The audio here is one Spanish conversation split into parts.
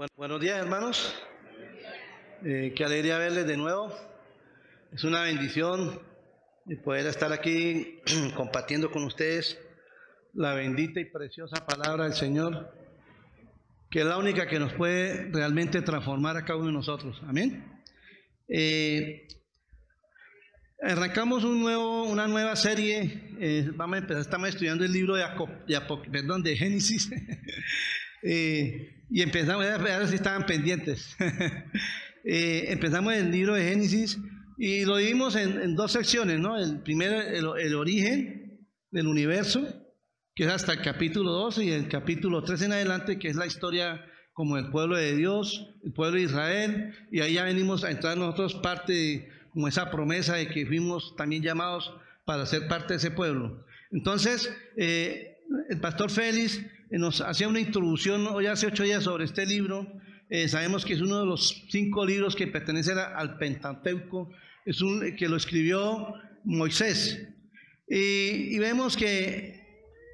Bueno, buenos días, hermanos. Eh, qué alegría verles de nuevo. Es una bendición poder estar aquí compartiendo con ustedes la bendita y preciosa palabra del Señor, que es la única que nos puede realmente transformar a cada uno de nosotros. Amén. Eh, arrancamos un nuevo, una nueva serie. Eh, vamos a empezar, estamos estudiando el libro de, perdón, de Génesis. Eh, y empezamos, a si estaban pendientes. empezamos el libro de Génesis y lo dimos en, dos secciones, ¿no? El primero, el, origen del universo, que es hasta el capítulo 12, y el capítulo 3 en adelante, que es la historia como el pueblo de Dios, el pueblo de Israel, y ahí ya venimos a entrar nosotros parte de como esa promesa de que fuimos también llamados para ser parte de ese pueblo. Entonces, eh, el pastor Félix nos hacía una introducción hoy hace ocho días sobre este libro. Eh, sabemos que es uno de los cinco libros que pertenecen al Pentateuco, es un, que lo escribió Moisés. Y, vemos que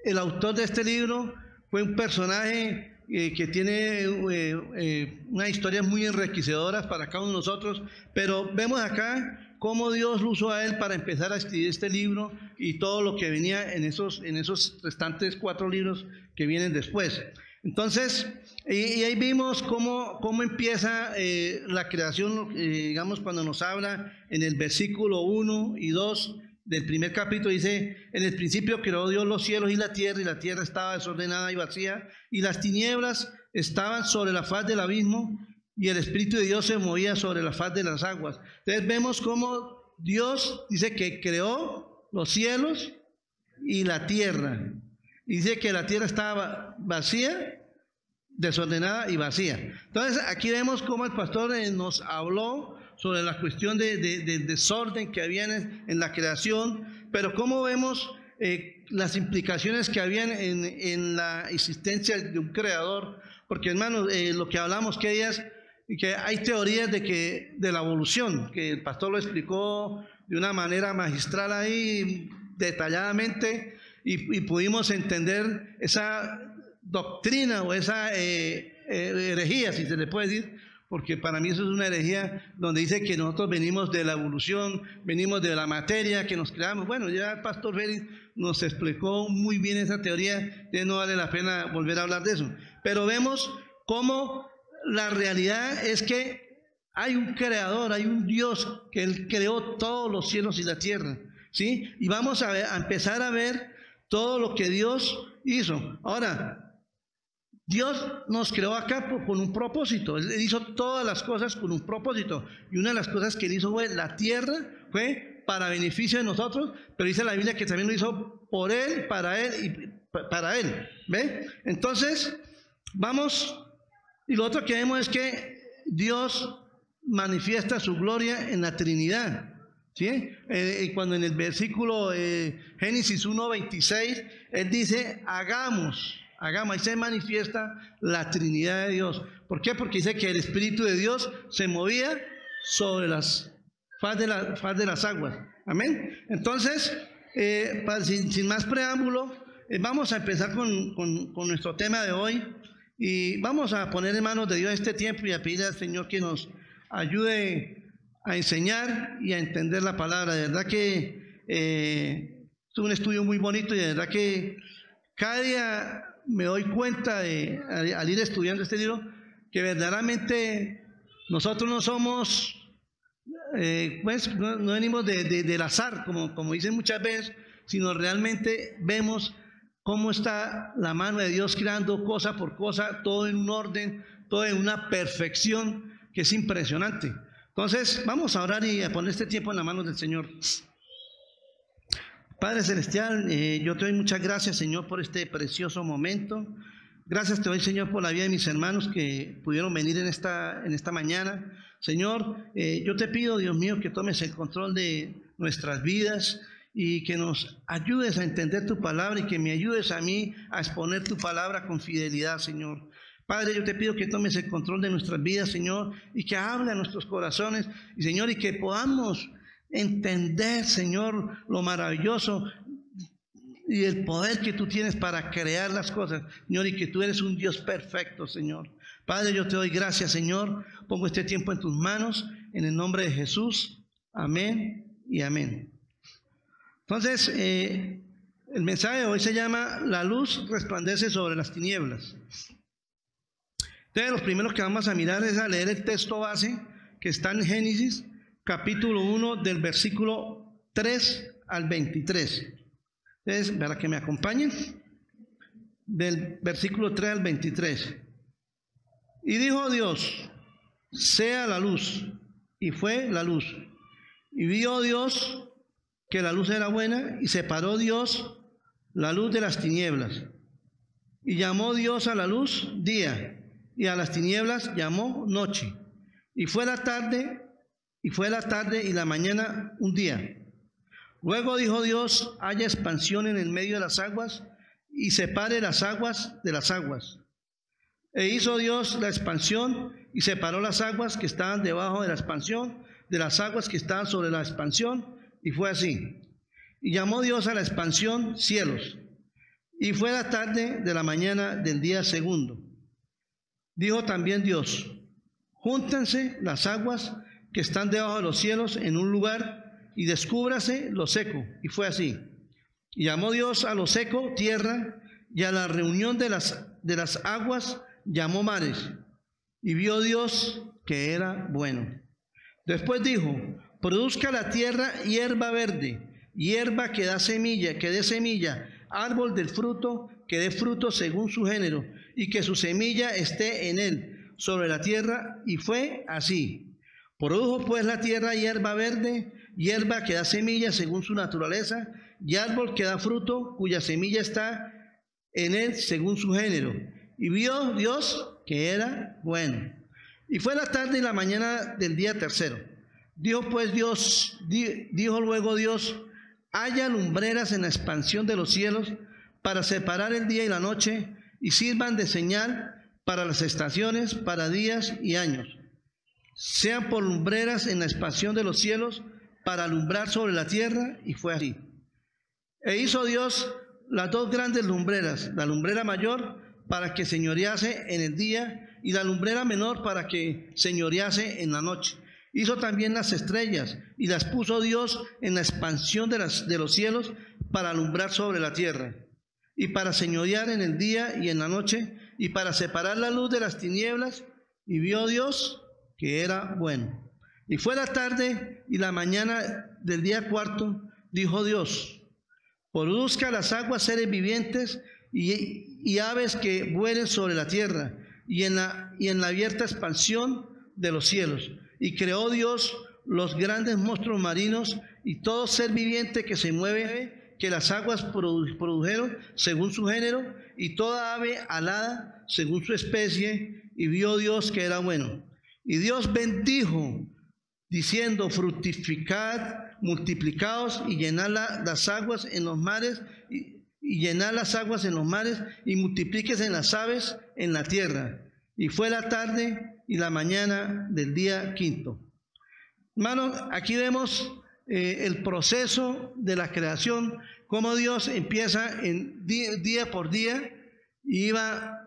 el autor de este libro fue un personaje eh, que tiene eh, eh, una historia muy enriquecedora para cada uno de nosotros, pero vemos acá cómo Dios lo usó a él para empezar a escribir este libro y todo lo que venía en esos, en esos restantes cuatro libros que vienen después. Entonces, y, ahí vimos cómo, cómo empieza eh, la creación, eh, digamos, cuando nos habla en el versículo 1 y 2 del primer capítulo, dice, en el principio creó Dios los cielos y la tierra, y la tierra estaba desordenada y vacía, y las tinieblas estaban sobre la faz del abismo, y el Espíritu de Dios se movía sobre la faz de las aguas. Entonces vemos cómo Dios dice que creó los cielos y la tierra. Dice que la tierra estaba vacía, desordenada y vacía. Entonces aquí vemos cómo el pastor eh, nos habló sobre la cuestión de, desorden que había en, la creación, pero cómo vemos eh, las implicaciones que habían en, la existencia de un creador. Porque hermanos, eh, lo que hablamos que ellas, que hay teorías de que de la evolución, que el pastor lo explicó de una manera magistral ahí, detalladamente, y, pudimos entender esa doctrina o esa eh, eh, herejía, si se le puede decir, porque para mí eso es una herejía donde dice que nosotros venimos de la evolución, venimos de la materia, que nos creamos. Bueno, ya el pastor Félix nos explicó muy bien esa teoría, ya no vale la pena volver a hablar de eso. Pero vemos cómo la realidad es que hay un creador, hay un Dios que Él creó todos los cielos y la tierra. ¿sí? Y vamos a, empezar a ver todo lo que Dios hizo. Ahora, Dios nos creó acá con un propósito. Él hizo todas las cosas con un propósito. Y una de las cosas que él hizo fue la tierra, fue para beneficio de nosotros, pero dice la Biblia que también lo hizo por él, para él y para él. ¿Ve? Entonces, vamos. Y lo otro que vemos es que Dios manifiesta su gloria en la Trinidad. ¿Sí? Eh, y cuando en el versículo eh, Génesis 1.26, él dice, hagamos, hagamos, y se manifiesta la Trinidad de Dios. ¿Por qué? Porque dice que el Espíritu de Dios se movía sobre las faz de, la, faz de las aguas. Amén. Entonces, eh, sin, más preámbulo, vamos a empezar con, con nuestro tema de hoy y vamos a poner en manos de Dios este tiempo y a pedir al Señor que nos ayude a enseñar y a entender la palabra. De verdad que eh, es un estudio muy bonito y de verdad que cada día me doy cuenta de, al, ir estudiando este libro que verdaderamente nosotros no somos, eh, pues no, venimos de, del azar, como, como dicen muchas veces, sino realmente vemos cómo está la mano de Dios creando cosa por cosa, todo en un orden, todo en una perfección que es impresionante. Entonces, vamos a orar y a poner este tiempo en la mano del Señor. Padre Celestial, eh, yo te doy muchas gracias, Señor, por este precioso momento. Gracias te doy, Señor, por la vida de mis hermanos que pudieron venir en esta, en esta mañana. Señor, eh, yo te pido, Dios mío, que tomes el control de nuestras vidas y que nos ayudes a entender tu palabra y que me ayudes a mí a exponer tu palabra con fidelidad, Señor. Padre, yo te pido que tomes el control de nuestras vidas, Señor, y que hable a nuestros corazones, y Señor, y que podamos entender, Señor, lo maravilloso y el poder que tú tienes para crear las cosas, Señor, y que tú eres un Dios perfecto, Señor. Padre, yo te doy gracias, Señor. Pongo este tiempo en tus manos, en el nombre de Jesús. Amén y amén. Entonces, eh, el mensaje de hoy se llama La luz resplandece sobre las tinieblas. Entonces, los primeros que vamos a mirar es a leer el texto base que está en Génesis, capítulo 1, del versículo 3 al 23. Entonces, para que me acompañen, del versículo 3 al 23. Y dijo Dios, sea la luz, y fue la luz. Y vio Dios que la luz era buena, y separó Dios la luz de las tinieblas. Y llamó Dios a la luz día, y a las tinieblas llamó noche. Y fue la tarde, y fue la tarde y la mañana un día. Luego dijo Dios, haya expansión en el medio de las aguas, y separe las aguas de las aguas. E hizo Dios la expansión y separó las aguas que estaban debajo de la expansión de las aguas que estaban sobre la expansión, y fue así. Y llamó Dios a la expansión cielos. Y fue la tarde de la mañana del día segundo. Dijo también Dios, júntense las aguas que están debajo de los cielos en un lugar y descúbrase lo seco. Y fue así. Y llamó Dios a lo seco tierra y a la reunión de las, de las aguas llamó mares. Y vio Dios que era bueno. Después dijo, produzca la tierra hierba verde, hierba que da semilla, que dé semilla, árbol del fruto, que dé fruto según su género, y que su semilla esté en él, sobre la tierra, y fue así. Produjo pues la tierra hierba verde, hierba que da semilla según su naturaleza, y árbol que da fruto, cuya semilla está en él según su género. Y vio Dios que era bueno. Y fue la tarde y la mañana del día tercero. Dijo pues Dios, dijo luego Dios, haya lumbreras en la expansión de los cielos para separar el día y la noche y sirvan de señal para las estaciones, para días y años. Sean por lumbreras en la expansión de los cielos para alumbrar sobre la tierra y fue así. E hizo Dios las dos grandes lumbreras, la lumbrera mayor para que señorease en el día y la lumbrera menor para que señorease en la noche. Hizo también las estrellas y las puso Dios en la expansión de, los cielos para alumbrar sobre la tierra y para señorear en el día y en la noche y para separar la luz de las tinieblas. Y vio Dios que era bueno. Y fue la tarde y la mañana del día cuarto, dijo Dios, produzca las aguas seres vivientes y, aves que vuelen sobre la tierra y en la, y en la abierta expansión de los cielos. Y creó Dios los grandes monstruos marinos y todo ser viviente que se mueve, que las aguas produjeron según su género, y toda ave alada según su especie, y vio Dios que era bueno. Y Dios bendijo, diciendo, fructificad, multiplicaos y llenad las aguas en los mares y, y llenar las aguas en los mares y multiplíquese en las aves en la tierra. Y fue la tarde y la mañana del día quinto. Hermanos, aquí vemos eh, el proceso de la creación, cómo Dios empieza en día, por día y iba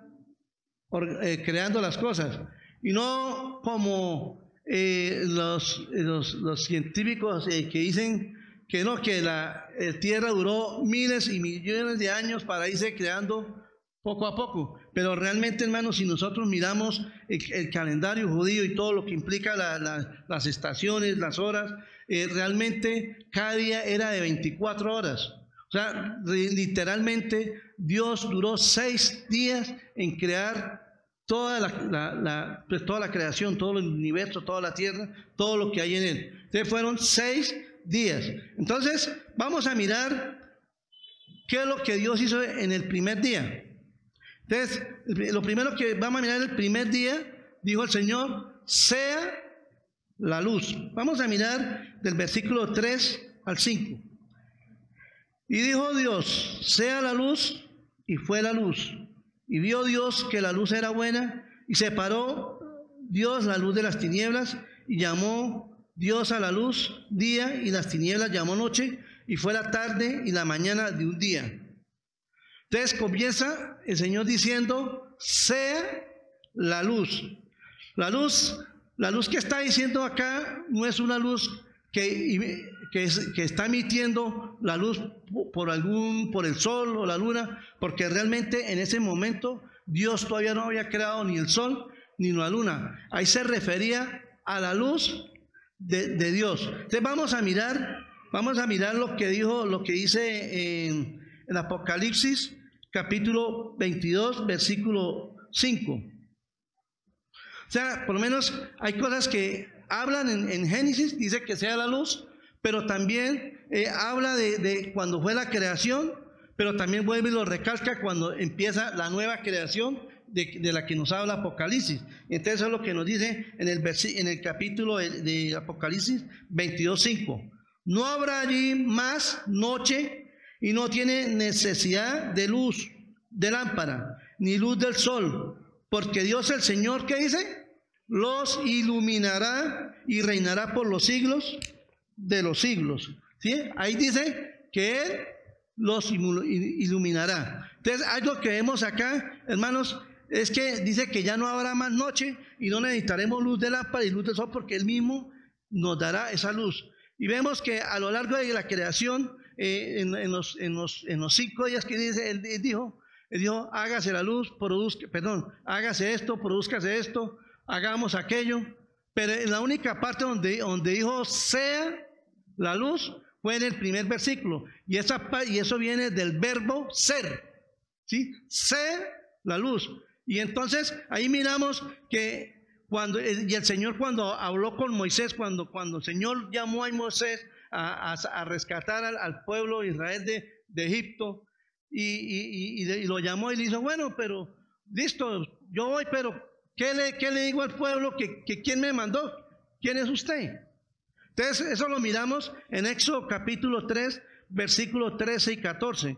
eh, creando las cosas. Y no como eh, los, los, los, científicos que dicen que no, que la tierra duró miles y millones de años para irse creando poco a poco. Pero realmente, hermanos, si nosotros miramos el, calendario judío y todo lo que implica las estaciones, las horas, eh, realmente cada día era de 24 horas. O sea, literalmente Dios duró seis días en crear toda la, pues, toda la creación, todo el universo, toda la tierra, todo lo que hay en él. Entonces fueron seis días. Entonces, vamos a mirar qué es lo que Dios hizo en el primer día. Entonces, lo primero que vamos a mirar el primer día, dijo el Señor, sea la luz. Vamos a mirar del versículo 3 al 5. Y dijo Dios, sea la luz, y fue la luz. Y vio Dios que la luz era buena, y separó Dios la luz de las tinieblas, y llamó Dios a la luz día y las tinieblas llamó noche y fue la tarde y la mañana de un día. Entonces comienza el Señor diciendo, sea la luz. La luz, la luz que está diciendo acá no es una luz que, que, está emitiendo la luz por algún, por el sol o la luna, porque realmente en ese momento Dios todavía no había creado ni el sol ni la luna. Ahí se refería a la luz de, Dios. Entonces vamos a mirar, vamos a mirar lo que dijo, lo que dice en, en Apocalipsis, capítulo 22, versículo 5. O sea, por lo menos hay cosas que hablan en, Génesis, dice que sea la luz, pero también eh, habla de, cuando fue la creación, pero también vuelve y lo recalca cuando empieza la nueva creación de, la que nos habla Apocalipsis. Entonces es lo que nos dice en el, en el capítulo de, de Apocalipsis 22.5. No habrá allí más noche y no tiene necesidad de luz de lámpara, ni luz del sol, porque Dios el Señor, ¿qué dice? Los iluminará y reinará por los siglos de los siglos. Ahí dice que Él los iluminará. Entonces, algo que vemos acá, hermanos, es que dice que ya no habrá más noche y no necesitaremos luz de lámpara y luz del sol porque Él mismo nos dará esa luz. Y vemos que a lo largo de la creación, eh, en, los, en, los, en, los, cinco días que dice, él, dijo, él dijo, hágase la luz, produzca, perdón, hágase esto, produzcase esto, hagamos aquello. Pero en la única parte donde, donde dijo sea la luz fue en el primer versículo. Y, esa, y eso viene del verbo ser. ¿Sí? Ser la luz. Y entonces ahí miramos que cuando, y el Señor cuando habló con Moisés, cuando, cuando el Señor llamó a Moisés a, rescatar al, pueblo de Israel de, Egipto, y, lo llamó y le dijo, bueno, pero listo, yo voy, pero ¿qué le, qué le digo al pueblo? ¿Que, que quién me mandó? ¿Quién es usted? Entonces, eso lo miramos en Éxodo capítulo 3, versículos 13 y 14.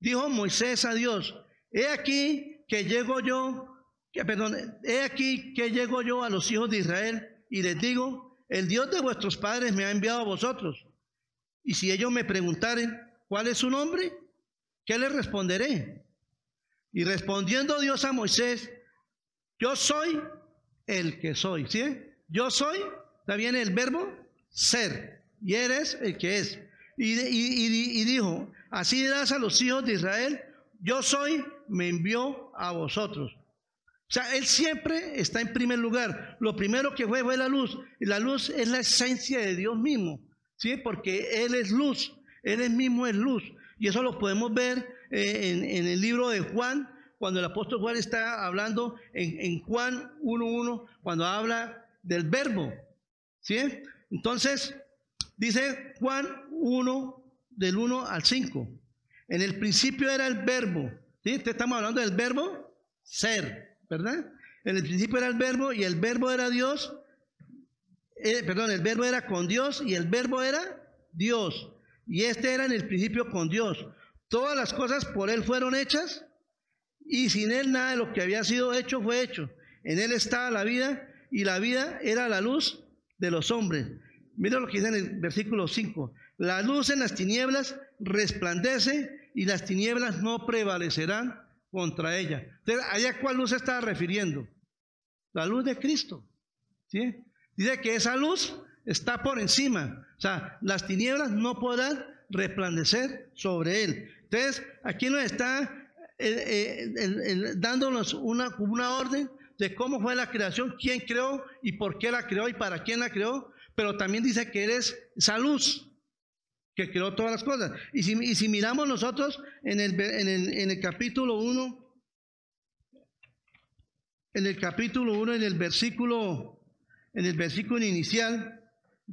Dijo Moisés a Dios, he aquí que llego yo perdón, he aquí que llego yo a los hijos de Israel y les digo, el Dios de vuestros padres me ha enviado a vosotros. Y si ellos me preguntaren, ¿cuál es su nombre? ¿Qué les responderé? Y respondiendo Dios a Moisés, yo soy el que soy. ¿Sí? Yo soy, está bien el verbo ser, y eres el que es. Y, y dijo, así dirás a los hijos de Israel, yo soy, me envió a vosotros. O sea, Él siempre está en primer lugar. Lo primero que fue fue la luz. Y la luz es la esencia de Dios mismo. ¿Sí? Porque Él es luz. Él mismo es luz. Y eso lo podemos ver eh, en, el libro de Juan, cuando el apóstol Juan está hablando en, en Juan 1.1, cuando habla del verbo. ¿Sí? Entonces, dice Juan 1, del 1 al 5. En el principio era el verbo. ¿Sí? Estamos hablando del verbo ser. ¿Verdad? En el principio era el verbo y el verbo era Dios. Eh, perdón, el verbo era con Dios y el verbo era Dios. Y este era en el principio con Dios. Todas las cosas por Él fueron hechas y sin Él nada de lo que había sido hecho fue hecho. En Él estaba la vida y la vida era la luz de los hombres. Mira lo que dice en el versículo 5. La luz en las tinieblas resplandece y las tinieblas no prevalecerán contra ella. Entonces, ¿a cuál luz se está refiriendo? La luz de Cristo. ¿sí? Dice que esa luz está por encima. O sea, las tinieblas no podrán resplandecer sobre él. Entonces, aquí nos está eh, eh, dándonos una, una orden de cómo fue la creación, quién creó y por qué la creó y para quién la creó, pero también dice que eres esa luz que creó todas las cosas. Y si, si miramos nosotros en el, en el, en el capítulo 1, en el capítulo 1, en el versículo, en el versículo inicial,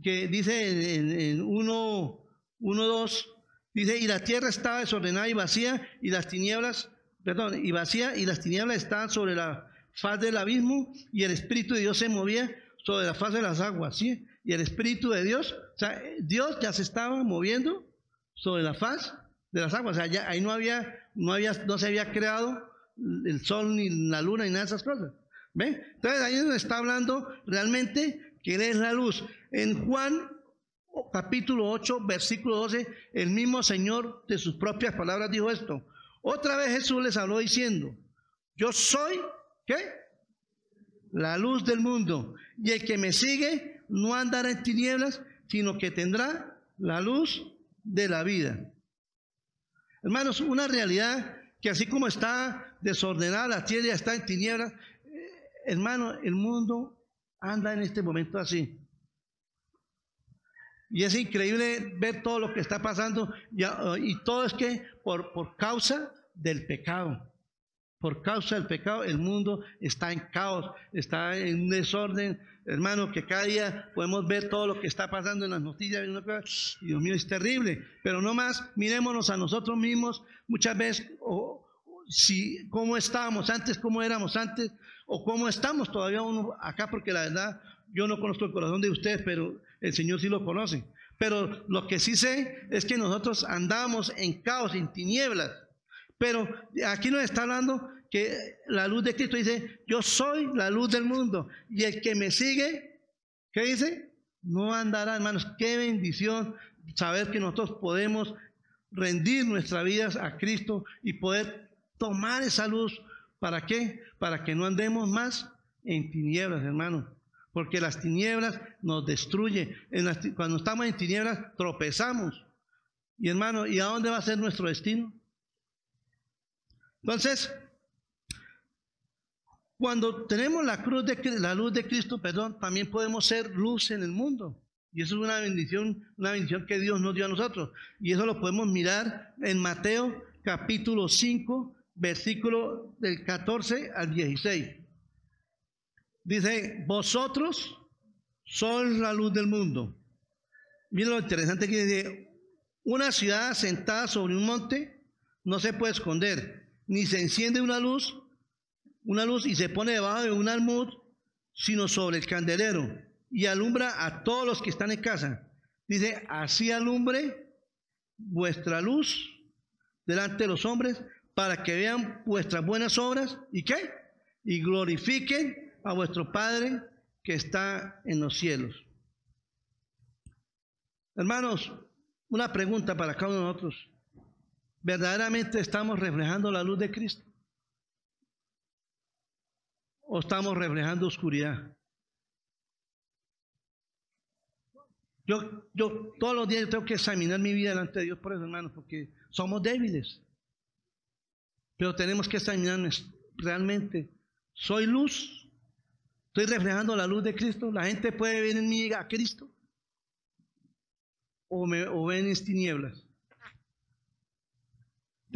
que dice en 1, 1, 2, dice, y la tierra estaba desordenada y vacía, y las tinieblas, perdón, y vacía, y las tinieblas estaban sobre la faz del abismo, y el Espíritu de Dios se movía sobre la faz de las aguas, ¿sí? Y el Espíritu de Dios, o sea, Dios ya se estaba moviendo sobre la faz de las aguas, o sea, ya, ahí no había, no había, no se había creado el sol ni la luna ni nada de esas cosas. ¿Ven? Entonces ahí nos está hablando realmente que Él es la luz. En Juan capítulo 8, versículo 12, el mismo Señor de sus propias palabras dijo esto. Otra vez Jesús les habló diciendo, yo soy, ¿qué? La luz del mundo. Y el que me sigue no andará en tinieblas, sino que tendrá la luz de la vida. Hermanos, una realidad que así como está desordenada la tierra, está en tinieblas, eh, hermano, el mundo anda en este momento así. Y es increíble ver todo lo que está pasando y, todo es que por, por causa del pecado. Por causa del pecado el mundo está en caos, está en un desorden, hermano, que cada día podemos ver todo lo que está pasando en las noticias. Dios mío, es terrible. Pero no más, mirémonos a nosotros mismos muchas veces, o, si cómo estábamos antes, cómo éramos antes, o cómo estamos todavía uno acá, porque la verdad yo no conozco el corazón de ustedes, pero el Señor sí lo conoce. Pero lo que sí sé es que nosotros andamos en caos, en tinieblas. Pero aquí nos está hablando que la luz de Cristo dice, yo soy la luz del mundo. Y el que me sigue, ¿qué dice? No andará, hermanos. Qué bendición saber que nosotros podemos rendir nuestras vidas a Cristo y poder tomar esa luz. ¿Para qué? Para que no andemos más en tinieblas, hermanos. Porque las tinieblas nos destruyen. cuando estamos en tinieblas tropezamos. Y hermano, ¿y a dónde va a ser nuestro destino? Entonces, cuando tenemos la cruz de la luz de Cristo, perdón, también podemos ser luz en el mundo. Y eso es una bendición, una bendición que Dios nos dio a nosotros. Y eso lo podemos mirar en Mateo capítulo 5, versículo del 14 al 16. Dice, vosotros sois la luz del mundo. Miren lo interesante que dice, una ciudad sentada sobre un monte no se puede esconder, ni se enciende una luz una luz y se pone debajo de un almud, sino sobre el candelero y alumbra a todos los que están en casa. Dice, así alumbre vuestra luz delante de los hombres para que vean vuestras buenas obras y qué? Y glorifiquen a vuestro Padre que está en los cielos. Hermanos, una pregunta para cada uno de nosotros. ¿Verdaderamente estamos reflejando la luz de Cristo? o estamos reflejando oscuridad? Yo, yo todos los días tengo que examinar mi vida delante de Dios por eso, hermanos, porque somos débiles. Pero tenemos que examinarnos realmente. ¿Soy luz? ¿Estoy reflejando la luz de Cristo? ¿La gente puede ver en mí a Cristo? ¿O, me, o ven en tinieblas?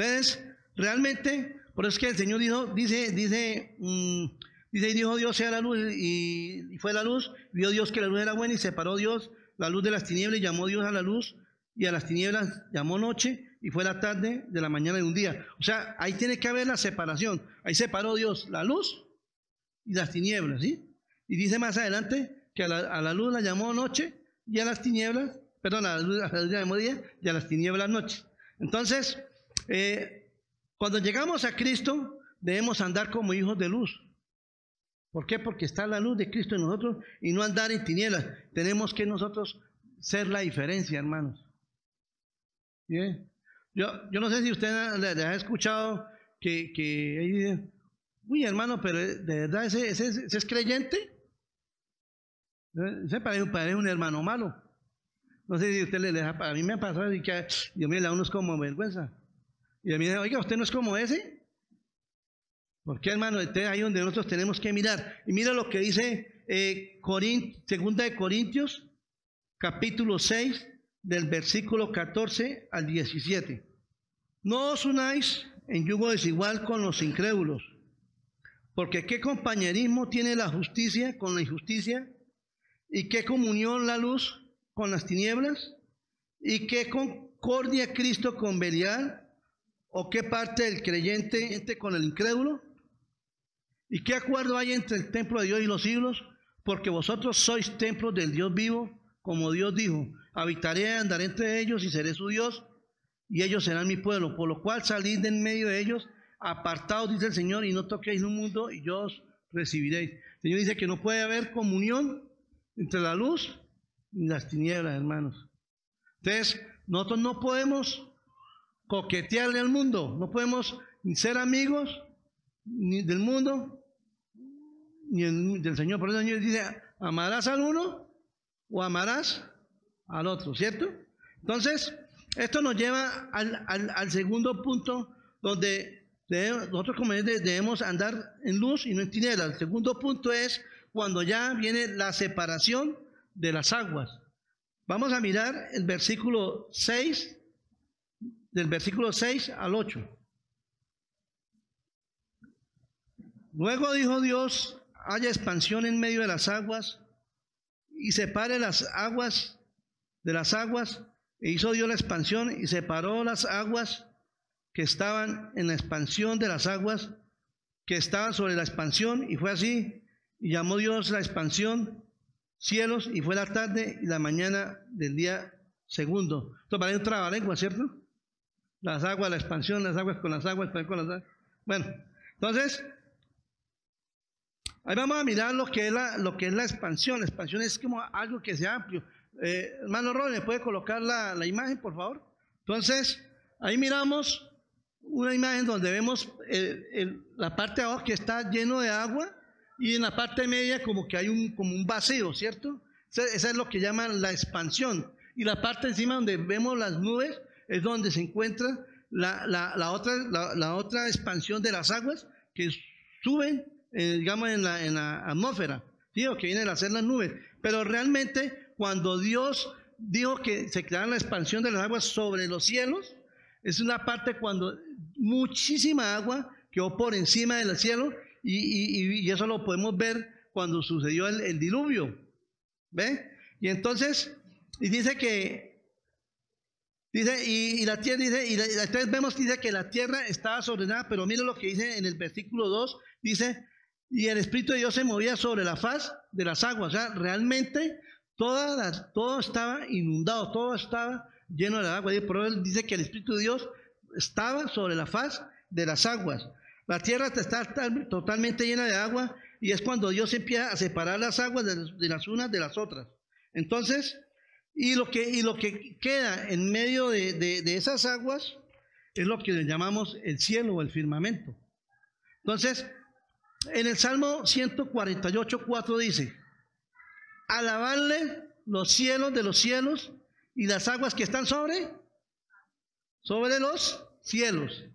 Entonces, realmente, por eso es que el Señor dijo, dice, dice, mm, Dice, y dijo Dios sea la luz, y, fue la luz, vio Dios que la luz era buena, y separó Dios la luz de las tinieblas, y llamó Dios a la luz, y a las tinieblas llamó noche, y fue la tarde de la mañana de un día. O sea, ahí tiene que haber la separación. Ahí separó Dios la luz y las tinieblas, ¿sí? Y dice más adelante que a la, luz la llamó noche, y a las tinieblas, perdón, a la luz, la llamó día, y a las tinieblas noche. Entonces, eh, cuando llegamos a Cristo, debemos andar como hijos de luz. ¿Por qué? Porque está la luz de Cristo en nosotros y no andar en tinieblas. Tenemos que nosotros ser la diferencia, hermanos. ¿Bien? Yo, yo no sé si usted le, ha escuchado que, que uy hermano, pero de verdad ese, ese, es creyente. Ese parece, un hermano malo. No sé si usted le deja, a mí me ha pasado y que Dios mío, a uno es como vergüenza. Y me dice, oiga, ¿usted no es como ese? Porque hermano, este es ahí donde nosotros tenemos que mirar. Y mira lo que dice eh, Segunda de Corintios, capítulo 6, del versículo 14 al 17. No os unáis en yugo desigual con los incrédulos, porque qué compañerismo tiene la justicia con la injusticia, y qué comunión la luz con las tinieblas, y qué concordia Cristo con Belial, o qué parte del creyente con el incrédulo. ¿Y qué acuerdo hay entre el templo de Dios y los siglos? Porque vosotros sois templos del Dios vivo, como Dios dijo, habitaré, andaré entre ellos y seré su Dios, y ellos serán mi pueblo. Por lo cual salid de en medio de ellos, apartados, dice el Señor, y no toquéis un mundo, y yo os recibiréis. El Señor dice que no puede haber comunión entre la luz y las tinieblas, hermanos. Entonces, nosotros no podemos coquetearle al mundo, no podemos ser amigos ni del mundo ni el, del Señor. Por eso el dice, amarás al uno o amarás al otro, ¿cierto? Entonces, esto nos lleva al, al, segundo punto donde nosotros como debemos andar en luz y no en tinieblas. El segundo punto es cuando ya viene la separación de las aguas. Vamos a mirar el versículo 6, del versículo 6 al 8. Luego dijo Dios, haya expansión en medio de las aguas y separe las aguas de las aguas. E hizo Dios la expansión y separó las aguas que estaban en la expansión de las aguas que estaban sobre la expansión. Y fue así. Y llamó Dios la expansión cielos y fue la tarde y la mañana del día segundo. Esto parece un trabalengua, ¿cierto? Las aguas, la expansión, las aguas con las aguas, con las aguas. Bueno, entonces Ahí vamos a mirar lo que es la, lo que es la expansión. La expansión es como algo que sea amplio. Eh, hermano Ron, ¿me puede colocar la, la, imagen, por favor? Entonces, ahí miramos una imagen donde vemos la parte de abajo que está lleno de agua y en la parte media como que hay un, como un vacío, ¿cierto? Esa es lo que llaman la expansión. Y la parte encima donde vemos las nubes es donde se encuentra la, la, otra, la, otra expansión de las aguas que suben eh, digamos, en la, en la atmósfera, ¿sí? que vienen a hacer las nubes. Pero realmente cuando Dios dijo que se creara la expansión de las aguas sobre los cielos, es una parte cuando muchísima agua quedó por encima del cielo y, y, eso lo podemos ver cuando sucedió el, diluvio. ¿Ve? Y entonces, y dice que, dice, y, la tierra, dice, y entonces vemos, dice que la tierra estaba nada pero mire lo que dice en el versículo 2, dice, y el Espíritu de Dios se movía sobre la faz de las aguas. O sea, realmente toda todo estaba inundado, todo estaba lleno de agua. Y por eso dice que el Espíritu de Dios estaba sobre la faz de las aguas. La tierra está totalmente llena de agua y es cuando Dios empieza a separar las aguas de, las unas de las otras. Entonces, y lo que, y lo que queda en medio de, de esas aguas es lo que llamamos el cielo o el firmamento. Entonces, en el Salmo 148, 4 dice, alabarle los cielos de los cielos y las aguas que están sobre, sobre los cielos.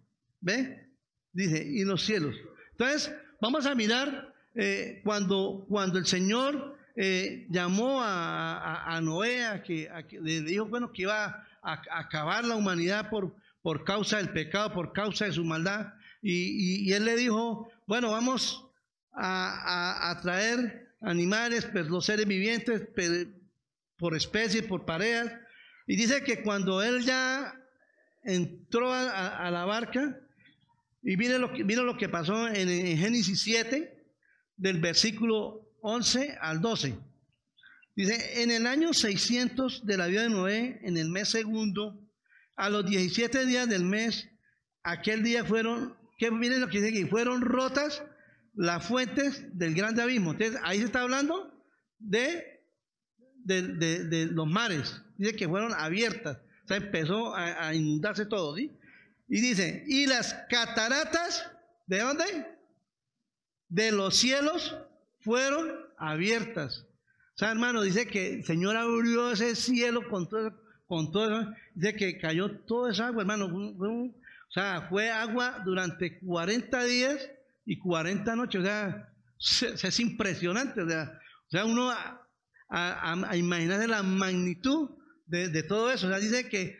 ¿Ve? Dice, y los cielos. Entonces, vamos a mirar eh, cuando, cuando el Señor eh, llamó a, Noé, a que, le dijo, bueno, que iba a, acabar la humanidad por, por causa del pecado, por causa de su maldad. y, y él le dijo, bueno, vamos a, traer animales, pues, los seres vivientes, por especies, por parejas. Y dice que cuando él ya entró a, la barca, y mire lo, que, lo que pasó en, en, Génesis 7, del versículo 11 al 12. Dice, en el año 600 de la vida de Noé, en el mes segundo, a los 17 días del mes, aquel día fueron que miren lo que dice aquí, fueron rotas las fuentes del grande abismo. Entonces, ahí se está hablando de, de, los mares. Dice que fueron abiertas. O sea, empezó a, inundarse todo. Y dice, y las cataratas, ¿de dónde? De los cielos fueron abiertas. O sea, hermano, dice que el Señor abrió ese cielo con todo, con todo Dice que cayó toda esa agua, hermano. O sea, fue agua durante 40 días y 40 noches. O sea, es, impresionante. O sea, uno a, a, imaginarse la magnitud de, todo eso. O sea, dice que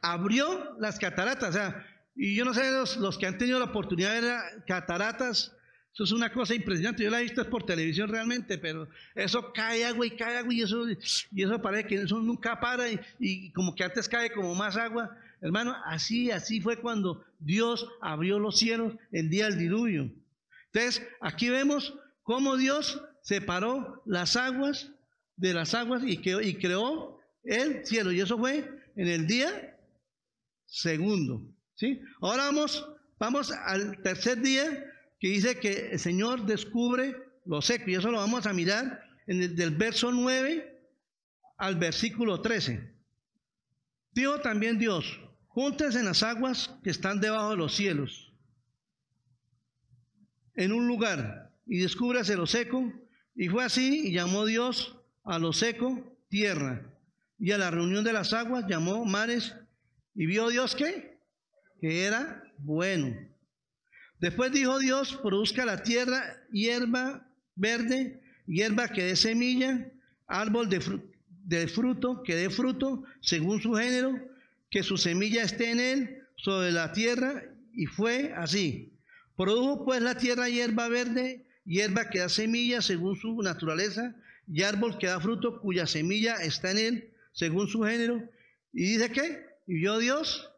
abrió las cataratas. O sea, y yo no sé, los, los que han tenido la oportunidad de ver cataratas, eso es una cosa impresionante. Yo la he visto por televisión realmente, pero eso cae agua y cae agua y eso, y eso parece que eso nunca para y como que antes cae como más agua. Hermano, así, así fue cuando Dios abrió los cielos el día del diluvio. Entonces, aquí vemos cómo Dios separó las aguas de las aguas y, y creó el cielo. Y eso fue en el día segundo. ¿sí? Ahora vamos, vamos al tercer día que dice que el Señor descubre lo seco. Y eso lo vamos a mirar en el, del verso 9 al versículo 13. Dijo también Dios, Júntense en las aguas que están debajo de los cielos, en un lugar, y descúbrase lo seco. Y fue así, y llamó Dios a lo seco tierra, y a la reunión de las aguas llamó mares, y vio Dios que era bueno. Después dijo Dios, produzca la tierra hierba verde, hierba que dé semilla, árbol de, fruto que dé fruto según su género, que su semilla esté en él sobre la tierra, y fue así. Produjo pues la tierra hierba verde, hierba que da semilla según su naturaleza, y árbol que da fruto cuya semilla está en él según su género. Y dice que, y vio Dios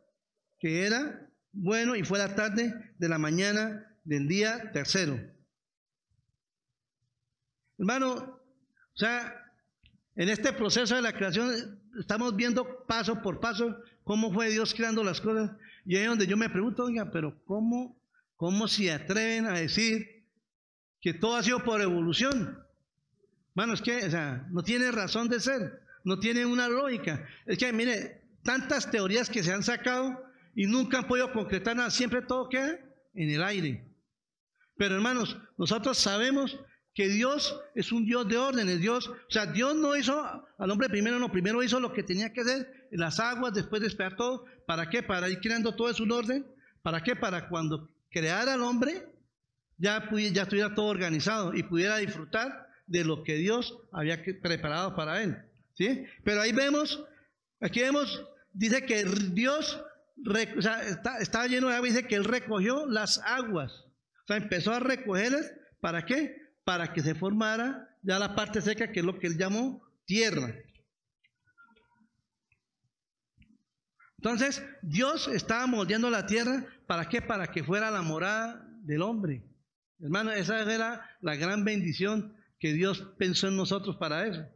que era bueno y fue la tarde de la mañana del día tercero. Hermano, o sea, en este proceso de la creación estamos viendo paso por paso cómo fue Dios creando las cosas. Y ahí es donde yo me pregunto, oiga, pero ¿cómo, cómo se atreven a decir que todo ha sido por evolución? Bueno, es que, o sea, no tiene razón de ser, no tiene una lógica. Es que, mire, tantas teorías que se han sacado y nunca han podido concretar nada, siempre todo queda en el aire. Pero hermanos, nosotros sabemos que Dios es un Dios de órdenes, Dios, o sea, Dios no hizo al hombre primero, no, primero hizo lo que tenía que hacer, las aguas, después de esperar todo, ¿para qué? Para ir creando todo en su orden, ¿para qué? Para cuando creara al hombre, ya, ya estuviera todo organizado y pudiera disfrutar de lo que Dios había preparado para él. ¿sí? Pero ahí vemos, aquí vemos, dice que Dios o sea, está, estaba lleno de agua, dice que él recogió las aguas. O sea, empezó a recogerlas, ¿para qué? Para que se formara ya la parte seca, que es lo que él llamó tierra. Entonces, Dios estaba moldeando la tierra, ¿para qué? Para que fuera la morada del hombre. Hermano, esa era la gran bendición que Dios pensó en nosotros para eso.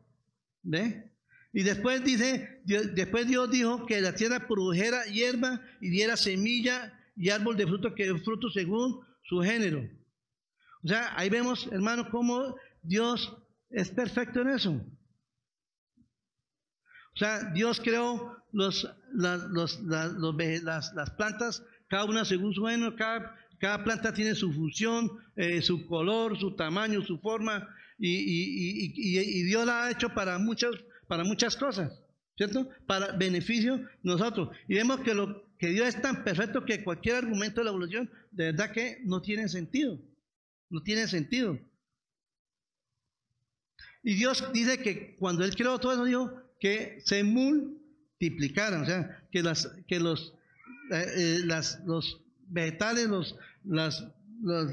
¿Ve? Y después dice, después Dios dijo que la tierra produjera hierba y diera semilla y árbol de fruto que fruto según su género. O sea, ahí vemos, hermano, cómo Dios es perfecto en eso. O sea, Dios creó los, las, los, las, las, plantas, cada una según su género, cada, cada planta tiene su función, eh, su color, su tamaño, su forma, y, Dios la ha hecho para muchas, para muchas cosas, ¿cierto? Para beneficio nosotros. Y vemos que, lo, que Dios es tan perfecto que cualquier argumento de la evolución, de verdad que no tiene sentido. No tiene sentido. Y Dios dice que cuando Él creó todo eso, dijo que se multiplicaran, o sea, que, las, que los, eh, eh, las, los vegetales, los, las, los,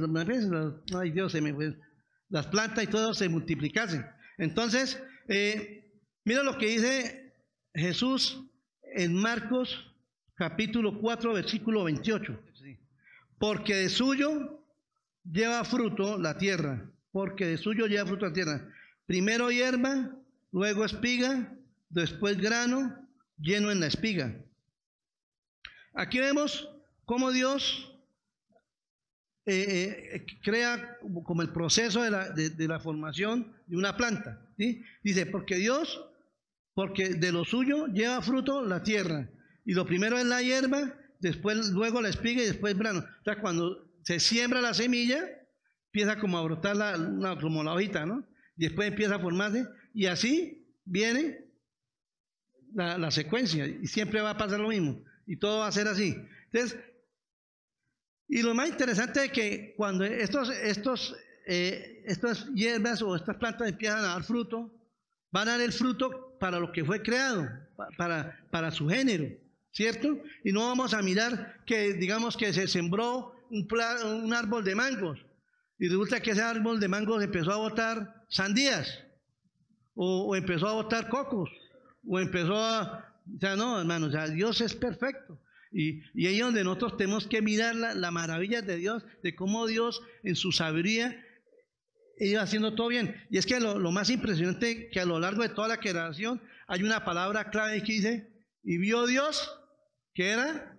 ay Dios, se me las plantas y todo se multiplicasen. Entonces, eh, mira lo que dice Jesús en Marcos capítulo 4, versículo 28. Porque de suyo lleva fruto la tierra, porque de suyo lleva fruto la tierra. Primero hierba, luego espiga, después grano lleno en la espiga. Aquí vemos cómo Dios eh, eh, crea como el proceso de la, de, la, formación de una planta. Dice, porque Dios, porque de lo suyo lleva fruto la tierra. Y lo primero es la hierba, después luego la espiga y después el grano. O sea, cuando se siembra la semilla, empieza como a brotar la, como la hojita, ¿no? después empieza a formarse y así viene la, la secuencia y siempre va a pasar lo mismo y todo va a ser así. Entonces, y lo más interesante es que cuando estos, estos, eh, estas hierbas o estas plantas empiezan a dar fruto, van a dar el fruto para lo que fue creado, para, para su género, ¿cierto? Y no vamos a mirar que, digamos, que se sembró un, un árbol de mangos y resulta que ese árbol de mangos empezó a botar sandías o, o empezó a botar cocos o empezó a... O sea, no, hermanos, o sea, Dios es perfecto. Y, ahí es donde nosotros tenemos que mirar la, maravilla de Dios, de cómo Dios en su sabiduría iba haciendo todo bien. Y es que lo, más impresionante que a lo largo de toda la creación hay una palabra clave que dice, y vio Dios que era